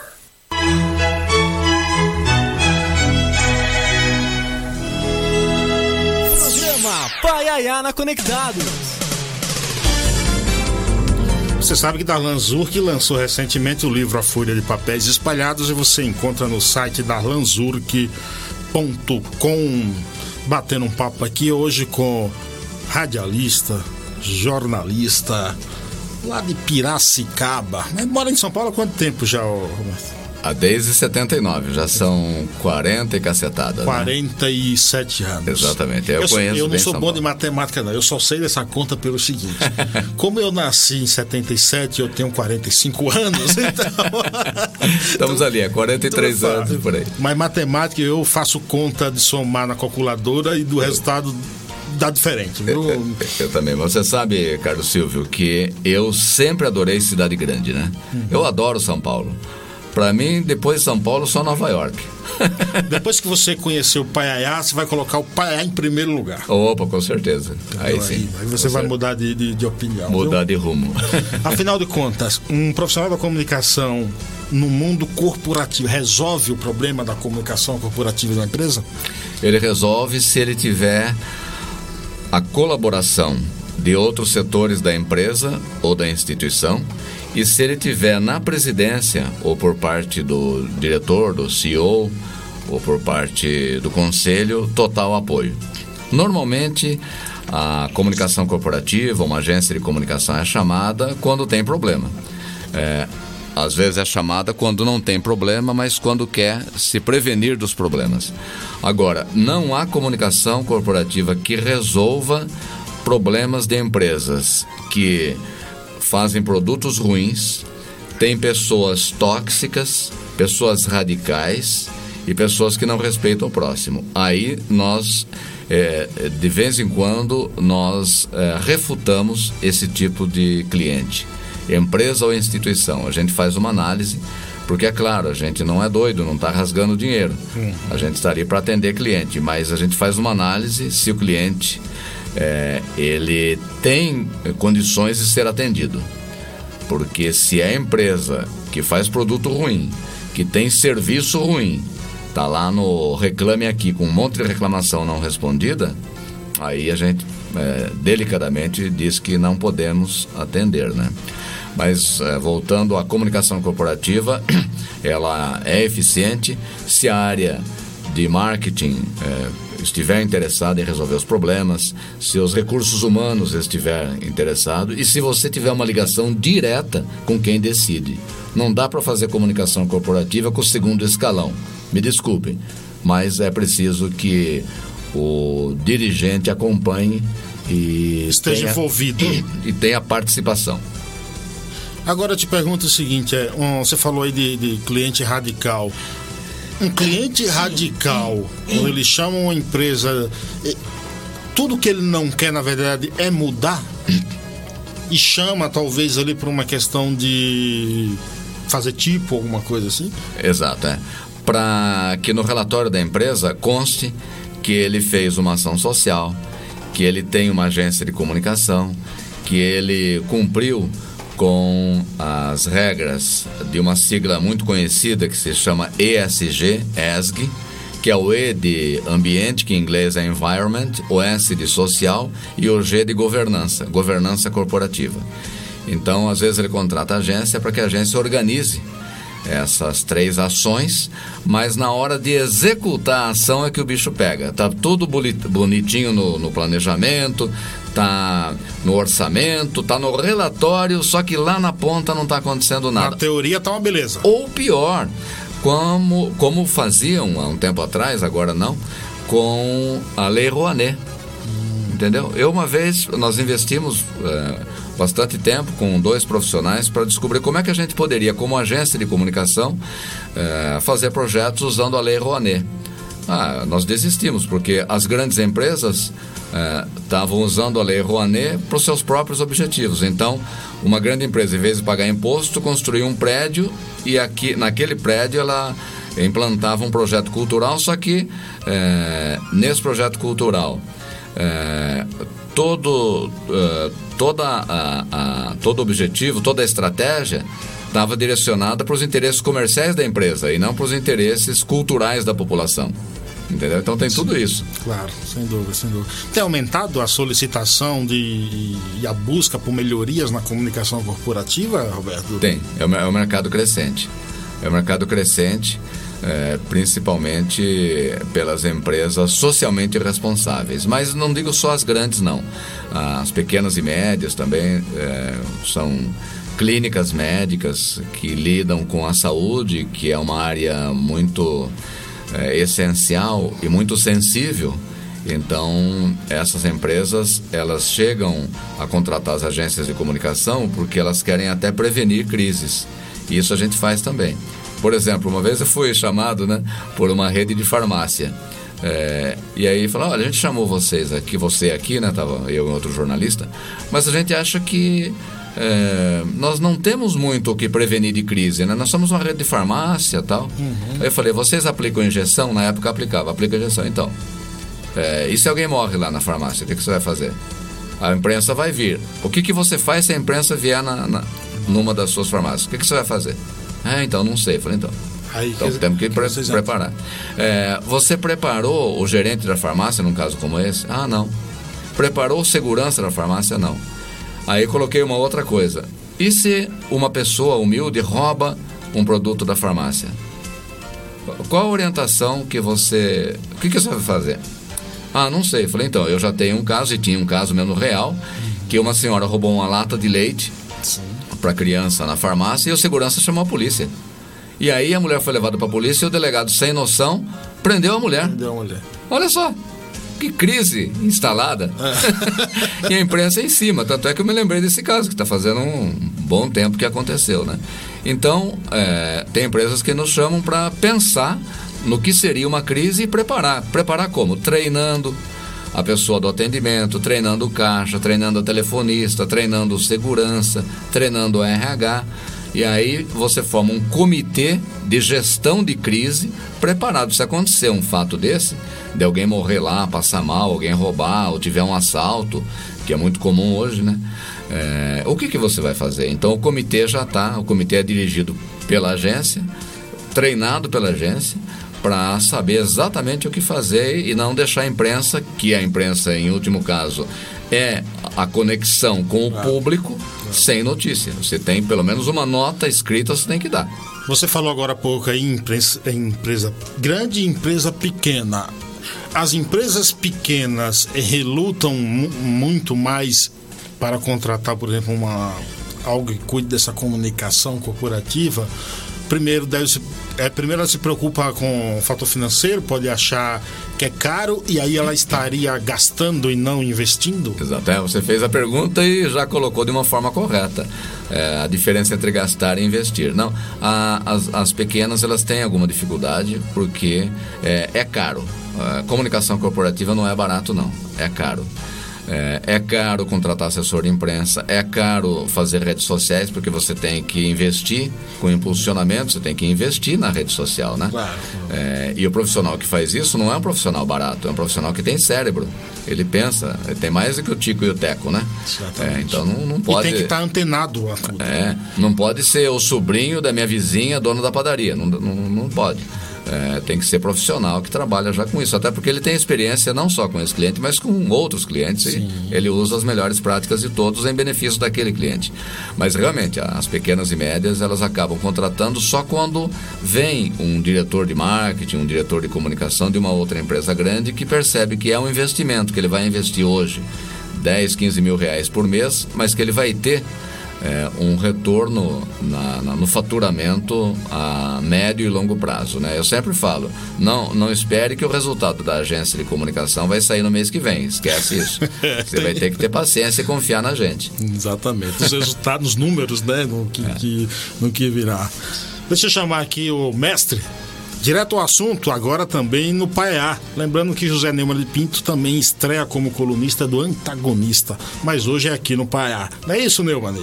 Programa Paiaiana Conectados. Você sabe que Darlan Zurk lançou recentemente o livro A Folha de Papéis Espalhados e você encontra no site darlanzurk.com. Batendo um papo aqui hoje com radialista, jornalista lá de Piracicaba. Mora em São Paulo há quanto tempo já, Roberto? A desde 79, já são 40 e cacetada. 47 né? anos. Exatamente. Eu, eu, conheço eu não sou bom de matemática, não. Eu só sei dessa conta pelo seguinte: *laughs* como eu nasci em 77, eu tenho 45 anos, *laughs* então. Estamos então, ali, é 43 então, anos por aí. Mas matemática, eu faço conta de somar na calculadora e do resultado dá diferente, viu? Eu, *laughs* eu, eu, também. Mas você sabe, Carlos Silvio, que eu sempre adorei cidade grande, né? Uhum. Eu adoro São Paulo. Para mim, depois de São Paulo, só Nova York. *laughs* Depois que você conheceu o Paiaiá, você vai colocar o Paiaiá em primeiro lugar. Opa, com certeza. Aí, aí sim. Aí você vai mudar de, de, de opinião. Mudar viu? de rumo. *laughs* Afinal de contas, um profissional da comunicação no mundo corporativo resolve o problema da comunicação corporativa da empresa? Ele resolve se ele tiver a colaboração de outros setores da empresa ou da instituição e se ele tiver na presidência ou por parte do diretor, do CEO ou por parte do conselho total apoio. Normalmente a comunicação corporativa, uma agência de comunicação é chamada quando tem problema. É, às vezes é chamada quando não tem problema, mas quando quer se prevenir dos problemas. Agora, não há comunicação corporativa que resolva problemas de empresas que fazem produtos ruins, tem pessoas tóxicas, pessoas radicais e pessoas que não respeitam o próximo. Aí nós, é, de vez em quando, nós é, refutamos esse tipo de cliente, empresa ou instituição. A gente faz uma análise, porque é claro, a gente não é doido, não está rasgando dinheiro. A gente estaria para atender cliente, mas a gente faz uma análise se o cliente é, ele tem condições de ser atendido. Porque se é empresa que faz produto ruim, que tem serviço ruim, tá lá no Reclame Aqui com um monte de reclamação não respondida, aí a gente é, delicadamente diz que não podemos atender, né? Mas é, voltando à comunicação corporativa, *clears throat* ela é eficiente se a área de marketing é, estiver interessado em resolver os problemas, se os recursos humanos estiverem interessados e se você tiver uma ligação direta com quem decide. Não dá para fazer comunicação corporativa com o segundo escalão. Me desculpem, mas é preciso que o dirigente acompanhe e esteja tenha, envolvido e, e tenha participação. Agora eu te pergunto o seguinte: é, um, você falou aí de, de cliente radical um cliente radical, quando ele chama uma empresa, tudo que ele não quer, na verdade, é mudar e chama talvez ali por uma questão de fazer tipo, alguma coisa assim? Exato, é. Para que no relatório da empresa conste que ele fez uma ação social, que ele tem uma agência de comunicação, que ele cumpriu com as regras de uma sigla muito conhecida que se chama ESG, ESG, que é o E de ambiente, que em inglês é environment, o S de social e o G de governança, governança corporativa. Então, às vezes ele contrata a agência para que a agência organize essas três ações, mas na hora de executar a ação é que o bicho pega. Tá tudo bonitinho no, no planejamento, tá no orçamento, tá no relatório, só que lá na ponta não tá acontecendo nada. Na teoria tá uma beleza. Ou pior, como, como faziam há um tempo atrás, agora não, com a Lei Rouanet. Entendeu? Eu uma vez, nós investimos é, bastante tempo com dois profissionais para descobrir como é que a gente poderia, como agência de comunicação, é, fazer projetos usando a Lei Rouanet. Ah, nós desistimos, porque as grandes empresas estavam é, usando a lei Rouanet para os seus próprios objetivos. Então, uma grande empresa, em vez de pagar imposto, construiu um prédio e aqui naquele prédio ela implantava um projeto cultural, só que é, nesse projeto cultural todo, é, toda a, a, todo objetivo, toda a estratégia estava direcionada para os interesses comerciais da empresa e não para os interesses culturais da população. Entendeu? Então tem tudo isso. Claro, sem dúvida, sem dúvida. Tem aumentado a solicitação de, e a busca por melhorias na comunicação corporativa, Roberto? Tem, é é o mercado crescente. É o mercado crescente. É, principalmente pelas empresas socialmente responsáveis. Mas não digo só as grandes, não. As pequenas e médias também é, são clínicas médicas que lidam com a saúde, que é uma área muito é, essencial e muito sensível. Então, essas empresas, elas chegam a contratar as agências de comunicação porque elas querem até prevenir crises. Isso a gente faz também. Por exemplo, uma vez eu fui chamado né, por uma rede de farmácia. É, e aí falou, olha, a gente chamou vocês aqui, você aqui, né? Tava eu e outro jornalista, mas a gente acha que é, nós não temos muito o que prevenir de crise, né? Nós somos uma rede de farmácia e tal. Uhum. Aí eu falei, vocês aplicam injeção? Na época aplicava, aplica injeção. Então, é, e se alguém morre lá na farmácia, o que, que você vai fazer? A imprensa vai vir. O que, que você faz se a imprensa vier na, na numa das suas farmácias? O que, que você vai fazer? Ah, então não sei. Falei, então. Aí, então que temos que pre preparar. É, você preparou o gerente da farmácia num caso como esse? Ah, não. Preparou o segurança da farmácia? Não. Aí coloquei uma outra coisa. E se uma pessoa humilde rouba um produto da farmácia? Qual a orientação que você. O que, que você vai fazer? Ah, não sei. Falei, então, eu já tenho um caso, e tinha um caso mesmo real, que uma senhora roubou uma lata de leite para criança na farmácia e o segurança chamou a polícia. E aí a mulher foi levada para a polícia e o delegado, sem noção, prendeu a mulher. Prendeu a mulher. Olha só, que crise instalada. É. *laughs* e a imprensa em cima. Tanto é que eu me lembrei desse caso, que está fazendo um bom tempo que aconteceu, né? Então, é, tem empresas que nos chamam para pensar no que seria uma crise e preparar. Preparar como? Treinando a pessoa do atendimento, treinando o caixa, treinando o telefonista, treinando segurança, treinando o RH. E aí você forma um comitê de gestão de crise preparado. Se acontecer um fato desse, de alguém morrer lá, passar mal, alguém roubar, ou tiver um assalto, que é muito comum hoje, né? É, o que, que você vai fazer? Então o comitê já está, o comitê é dirigido pela agência, treinado pela agência, para saber exatamente o que fazer e não deixar a imprensa, que a imprensa, em último caso, é a conexão com o público, sem notícia. Você tem pelo menos uma nota escrita, você tem que dar. Você falou agora há pouco aí empresa, empresa grande e empresa pequena. As empresas pequenas relutam muito mais para contratar, por exemplo, uma algo que cuide dessa comunicação corporativa. Primeiro deve se é, primeiro ela se preocupa com o fator financeiro, pode achar que é caro e aí ela estaria gastando e não investindo? Exato, é, você fez a pergunta e já colocou de uma forma correta. É, a diferença entre gastar e investir. Não, a, as, as pequenas elas têm alguma dificuldade porque é, é caro. A comunicação corporativa não é barato, não, é caro. É, é, caro contratar assessor de imprensa, é caro fazer redes sociais, porque você tem que investir com impulsionamento, você tem que investir na rede social, né? Claro. É, e o profissional que faz isso não é um profissional barato, é um profissional que tem cérebro. Ele pensa, ele tem mais do que o Tico e o Teco, né? É, então não, não pode. E tem que estar tá antenado a tudo. É, não pode ser o sobrinho da minha vizinha, dono da padaria. Não, não, não pode. É, tem que ser profissional que trabalha já com isso, até porque ele tem experiência não só com esse cliente, mas com outros clientes Sim. e ele usa as melhores práticas de todos em benefício daquele cliente. Mas realmente, as pequenas e médias, elas acabam contratando só quando vem um diretor de marketing, um diretor de comunicação de uma outra empresa grande que percebe que é um investimento, que ele vai investir hoje 10, 15 mil reais por mês, mas que ele vai ter é, um retorno na, na, no faturamento a médio e longo prazo. Né? Eu sempre falo, não, não espere que o resultado da agência de comunicação vai sair no mês que vem. Esquece isso. *laughs* Você vai ter que ter paciência e confiar na gente. Exatamente. Os resultados, os números, né? No que, é. que, no que virá. Deixa eu chamar aqui o mestre Direto ao assunto, agora também no Paiá. Lembrando que José Neumann de Pinto também estreia como colunista do Antagonista, mas hoje é aqui no Paiá. Não é isso, Neumann?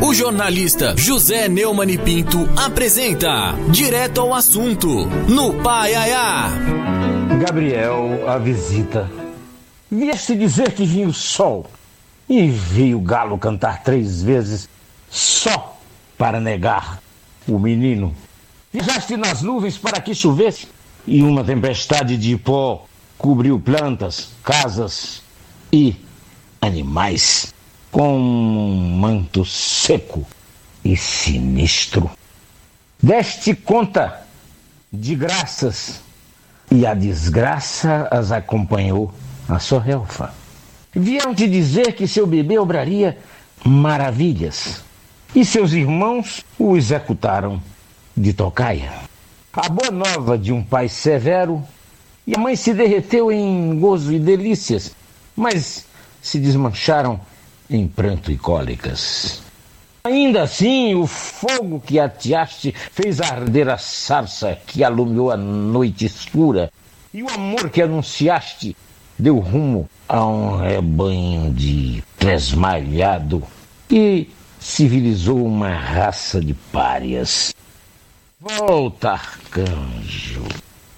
O jornalista José Neumann e Pinto apresenta Direto ao assunto no Paiaiá. Gabriel, a visita. Vieste dizer que vinha o sol e vi o galo cantar três vezes só para negar o menino. Viajaste nas nuvens para que chovesse e uma tempestade de pó cobriu plantas, casas e animais com um manto seco e sinistro. Deste conta de graças e a desgraça as acompanhou a sua relfa. Vieram te dizer que seu bebê obraria maravilhas e seus irmãos o executaram de tocaia. A boa nova de um pai severo, e a mãe se derreteu em gozo e delícias, mas se desmancharam em pranto e cólicas. Ainda assim, o fogo que ateaste fez arder a sarça que alumiou a noite escura, e o amor que anunciaste deu rumo a um rebanho de tresmalhado e civilizou uma raça de párias. Volta, arcanjo,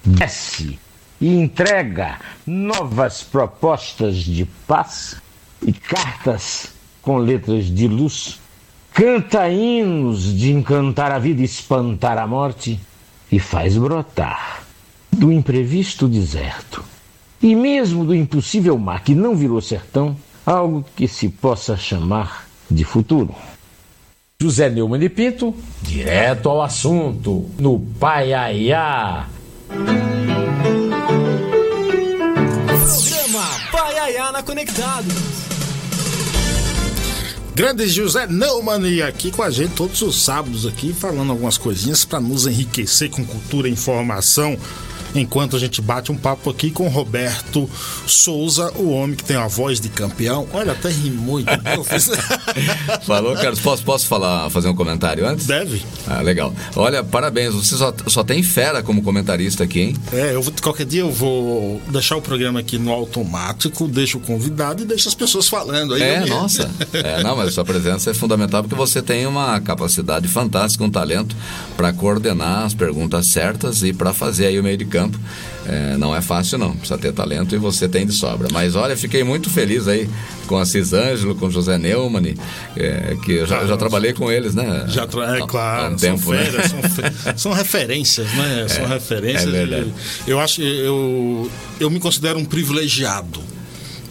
desce e entrega novas propostas de paz e cartas com letras de luz. Canta hinos de encantar a vida e espantar a morte e faz brotar do imprevisto deserto e mesmo do impossível mar que não virou sertão algo que se possa chamar de futuro. José Neumann e Pinto, direto ao assunto, no Paiaiá. Programa Paiaiá na Conectados. Grande José Neumann aqui com a gente todos os sábados aqui, falando algumas coisinhas para nos enriquecer com cultura e informação enquanto a gente bate um papo aqui com Roberto Souza, o homem que tem a voz de campeão. Olha, até rimou. *laughs* Falou, Carlos. Posso, posso falar, fazer um comentário antes? Deve. Ah, legal. Olha, parabéns. Você só, só tem fera como comentarista aqui, hein? É, eu vou, qualquer dia eu vou deixar o programa aqui no automático, deixo o convidado e deixo as pessoas falando. Aí é, nossa. É, não, mas sua presença é fundamental porque você tem uma capacidade fantástica, um talento para coordenar as perguntas certas e para fazer aí o meio de campo campo. É, não é fácil não, precisa ter talento e você tem de sobra. Mas olha, fiquei muito feliz aí com a Cisângelo, com o José Neumann, é, que eu já, já, trabalhei com eles, né? Já é claro, há um tempo, são, feiras, *laughs* né? são, são, referências, né? São é, referências. É verdade. eu acho, eu, eu me considero um privilegiado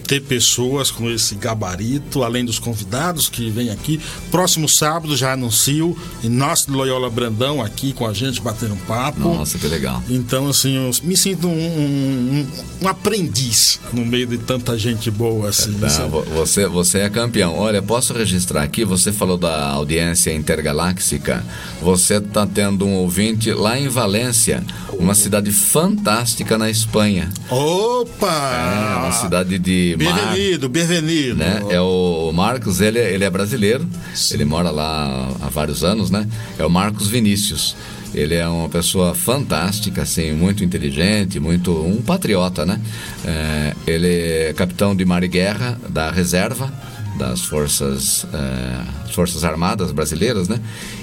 ter pessoas com esse gabarito, além dos convidados que vêm aqui. Próximo sábado já anuncio Inácio Loyola Brandão aqui com a gente batendo um papo. Nossa, que legal. Então, assim, eu me sinto um, um, um aprendiz no meio de tanta gente boa assim. Não, você, você é campeão. Olha, posso registrar aqui, você falou da audiência intergaláctica. Você está tendo um ouvinte lá em Valência, uma cidade fantástica na Espanha. Opa! É, uma cidade de Bem-vindo, bem-vindo. Né? É o Marcos, ele, ele é brasileiro, Sim. ele mora lá há vários anos, né? É o Marcos Vinícius. Ele é uma pessoa fantástica, assim, muito inteligente, muito um patriota, né? É, ele é capitão de mar e guerra da reserva das forças, é, forças armadas brasileiras, né?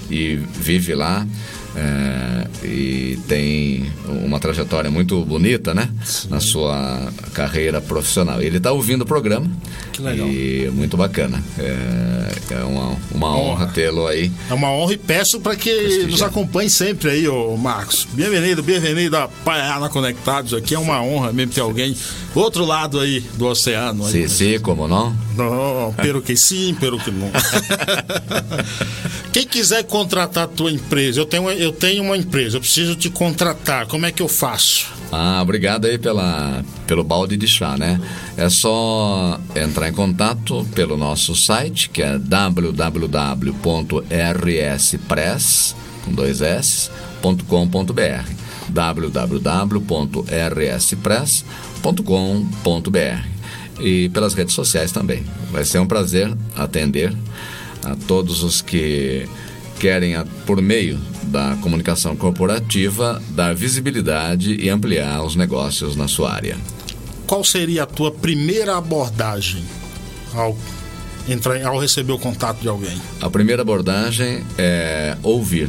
E vive lá é, e tem uma trajetória muito bonita, né? Sim. Na sua carreira profissional. Ele está ouvindo o programa. Que legal. E muito bacana. É, é uma, uma honra, honra tê-lo aí. É uma honra e peço para que nos acompanhe sempre aí, ô Marcos. Bem-vindo, bem-vindo a Paiana Conectados. Aqui é uma honra mesmo ter alguém do outro lado aí do oceano. Sim, sim, como não? Não, pero que sim, pero que não. *laughs* Quem quiser contratar a tua empresa, eu tenho, eu tenho uma empresa, eu preciso te contratar, como é que eu faço? Ah, obrigado aí pela, pelo balde de chá, né? É só entrar em contato pelo nosso site, que é www.rspress, com dois S, .com.br www.rspress.com.br e pelas redes sociais também. Vai ser um prazer atender a todos os que querem, por meio da comunicação corporativa, dar visibilidade e ampliar os negócios na sua área. Qual seria a tua primeira abordagem ao, entrar, ao receber o contato de alguém? A primeira abordagem é ouvir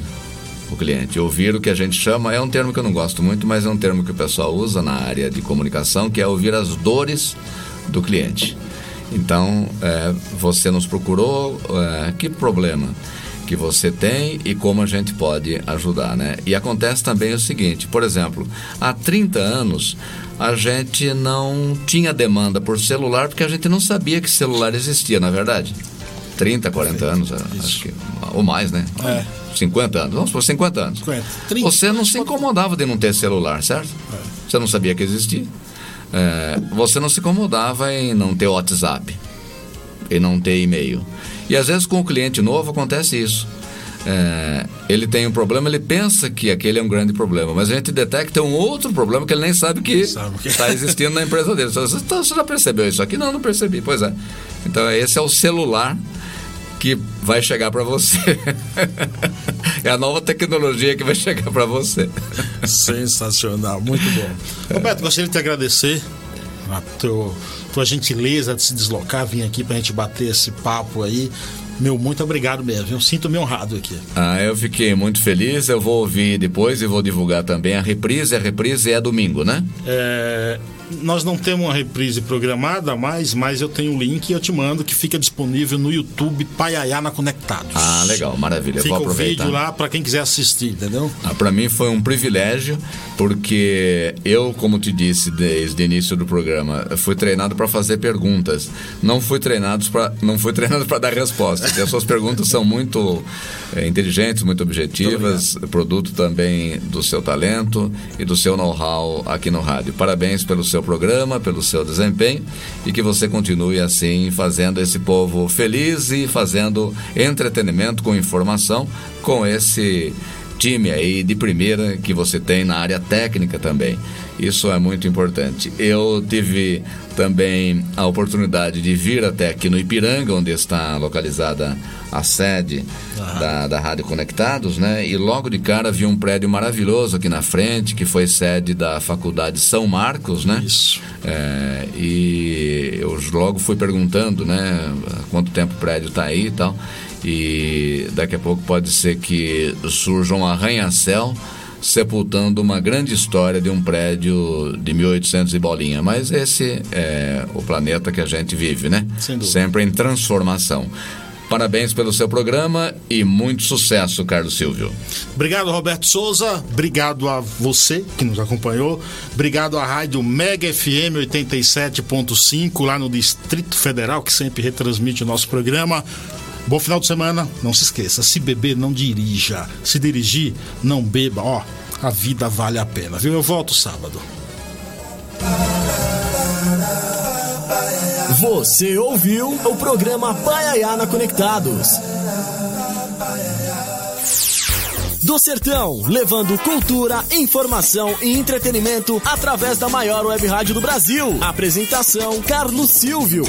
o cliente. Ouvir o que a gente chama, é um termo que eu não gosto muito, mas é um termo que o pessoal usa na área de comunicação, que é ouvir as dores do cliente. Então, é, você nos procurou, é, que problema que você tem e como a gente pode ajudar, né? E acontece também o seguinte, por exemplo, há 30 anos a gente não tinha demanda por celular porque a gente não sabia que celular existia, na é verdade. 30, 40 anos, acho que, ou mais, né? É. 50 anos, vamos por 50 anos. 50, 30, você não se incomodava de não ter celular, certo? É. Você não sabia que existia é, você não se incomodava em não ter WhatsApp e não ter e-mail. E às vezes com o cliente novo acontece isso. É, ele tem um problema, ele pensa que aquele é um grande problema, mas a gente detecta um outro problema que ele nem sabe que está existindo na empresa dele. Você, você já percebeu isso aqui? Não, não percebi. Pois é. Então esse é o celular que vai chegar para você. *laughs* é a nova tecnologia que vai chegar para você. Sensacional, muito bom. Roberto, gostaria de te agradecer a teu, tua gentileza de se deslocar, vir aqui pra gente bater esse papo aí. Meu, muito obrigado mesmo. Eu sinto-me honrado aqui. Ah, eu fiquei muito feliz. Eu vou ouvir depois e vou divulgar também a reprise. A reprise é domingo, né? É, nós não temos uma reprise programada mais, mas eu tenho o um link e eu te mando que fica disponível no YouTube Paiaiana Conectados. Ah, legal, maravilha. Fica Vou aproveitar. o vídeo lá para quem quiser assistir, entendeu? Ah, para mim foi um privilégio, porque eu, como te disse desde o início do programa, fui treinado para fazer perguntas. Não fui treinado para não fui *laughs* treinado para dar respostas. E as suas perguntas são muito é, inteligentes, muito objetivas, muito produto também do seu talento e do seu know-how aqui no rádio. Parabéns pelo seu programa, pelo seu desempenho e que você continue assim fazendo esse povo feliz e fazendo entretenimento com informação com esse time aí de primeira que você tem na área técnica também. Isso é muito importante. Eu tive também a oportunidade de vir até aqui no Ipiranga, onde está localizada a sede da, da Rádio Conectados, né? E logo de cara vi um prédio maravilhoso aqui na frente, que foi sede da Faculdade São Marcos, né? Isso. É, e eu logo fui perguntando, né? Quanto tempo o prédio está aí e tal. E daqui a pouco pode ser que surja um arranha-céu sepultando uma grande história de um prédio de 1800 e bolinha. Mas esse é o planeta que a gente vive, né? Sempre em transformação. Parabéns pelo seu programa e muito sucesso, Carlos Silvio. Obrigado, Roberto Souza. Obrigado a você que nos acompanhou. Obrigado à Rádio Mega FM 87.5, lá no Distrito Federal, que sempre retransmite o nosso programa. Bom final de semana. Não se esqueça, se beber, não dirija. Se dirigir, não beba. Ó, a vida vale a pena, viu? Eu volto sábado. Você ouviu o programa Paiaiana Conectados. Do Sertão, levando cultura, informação e entretenimento através da maior web rádio do Brasil. Apresentação: Carlos Silvio.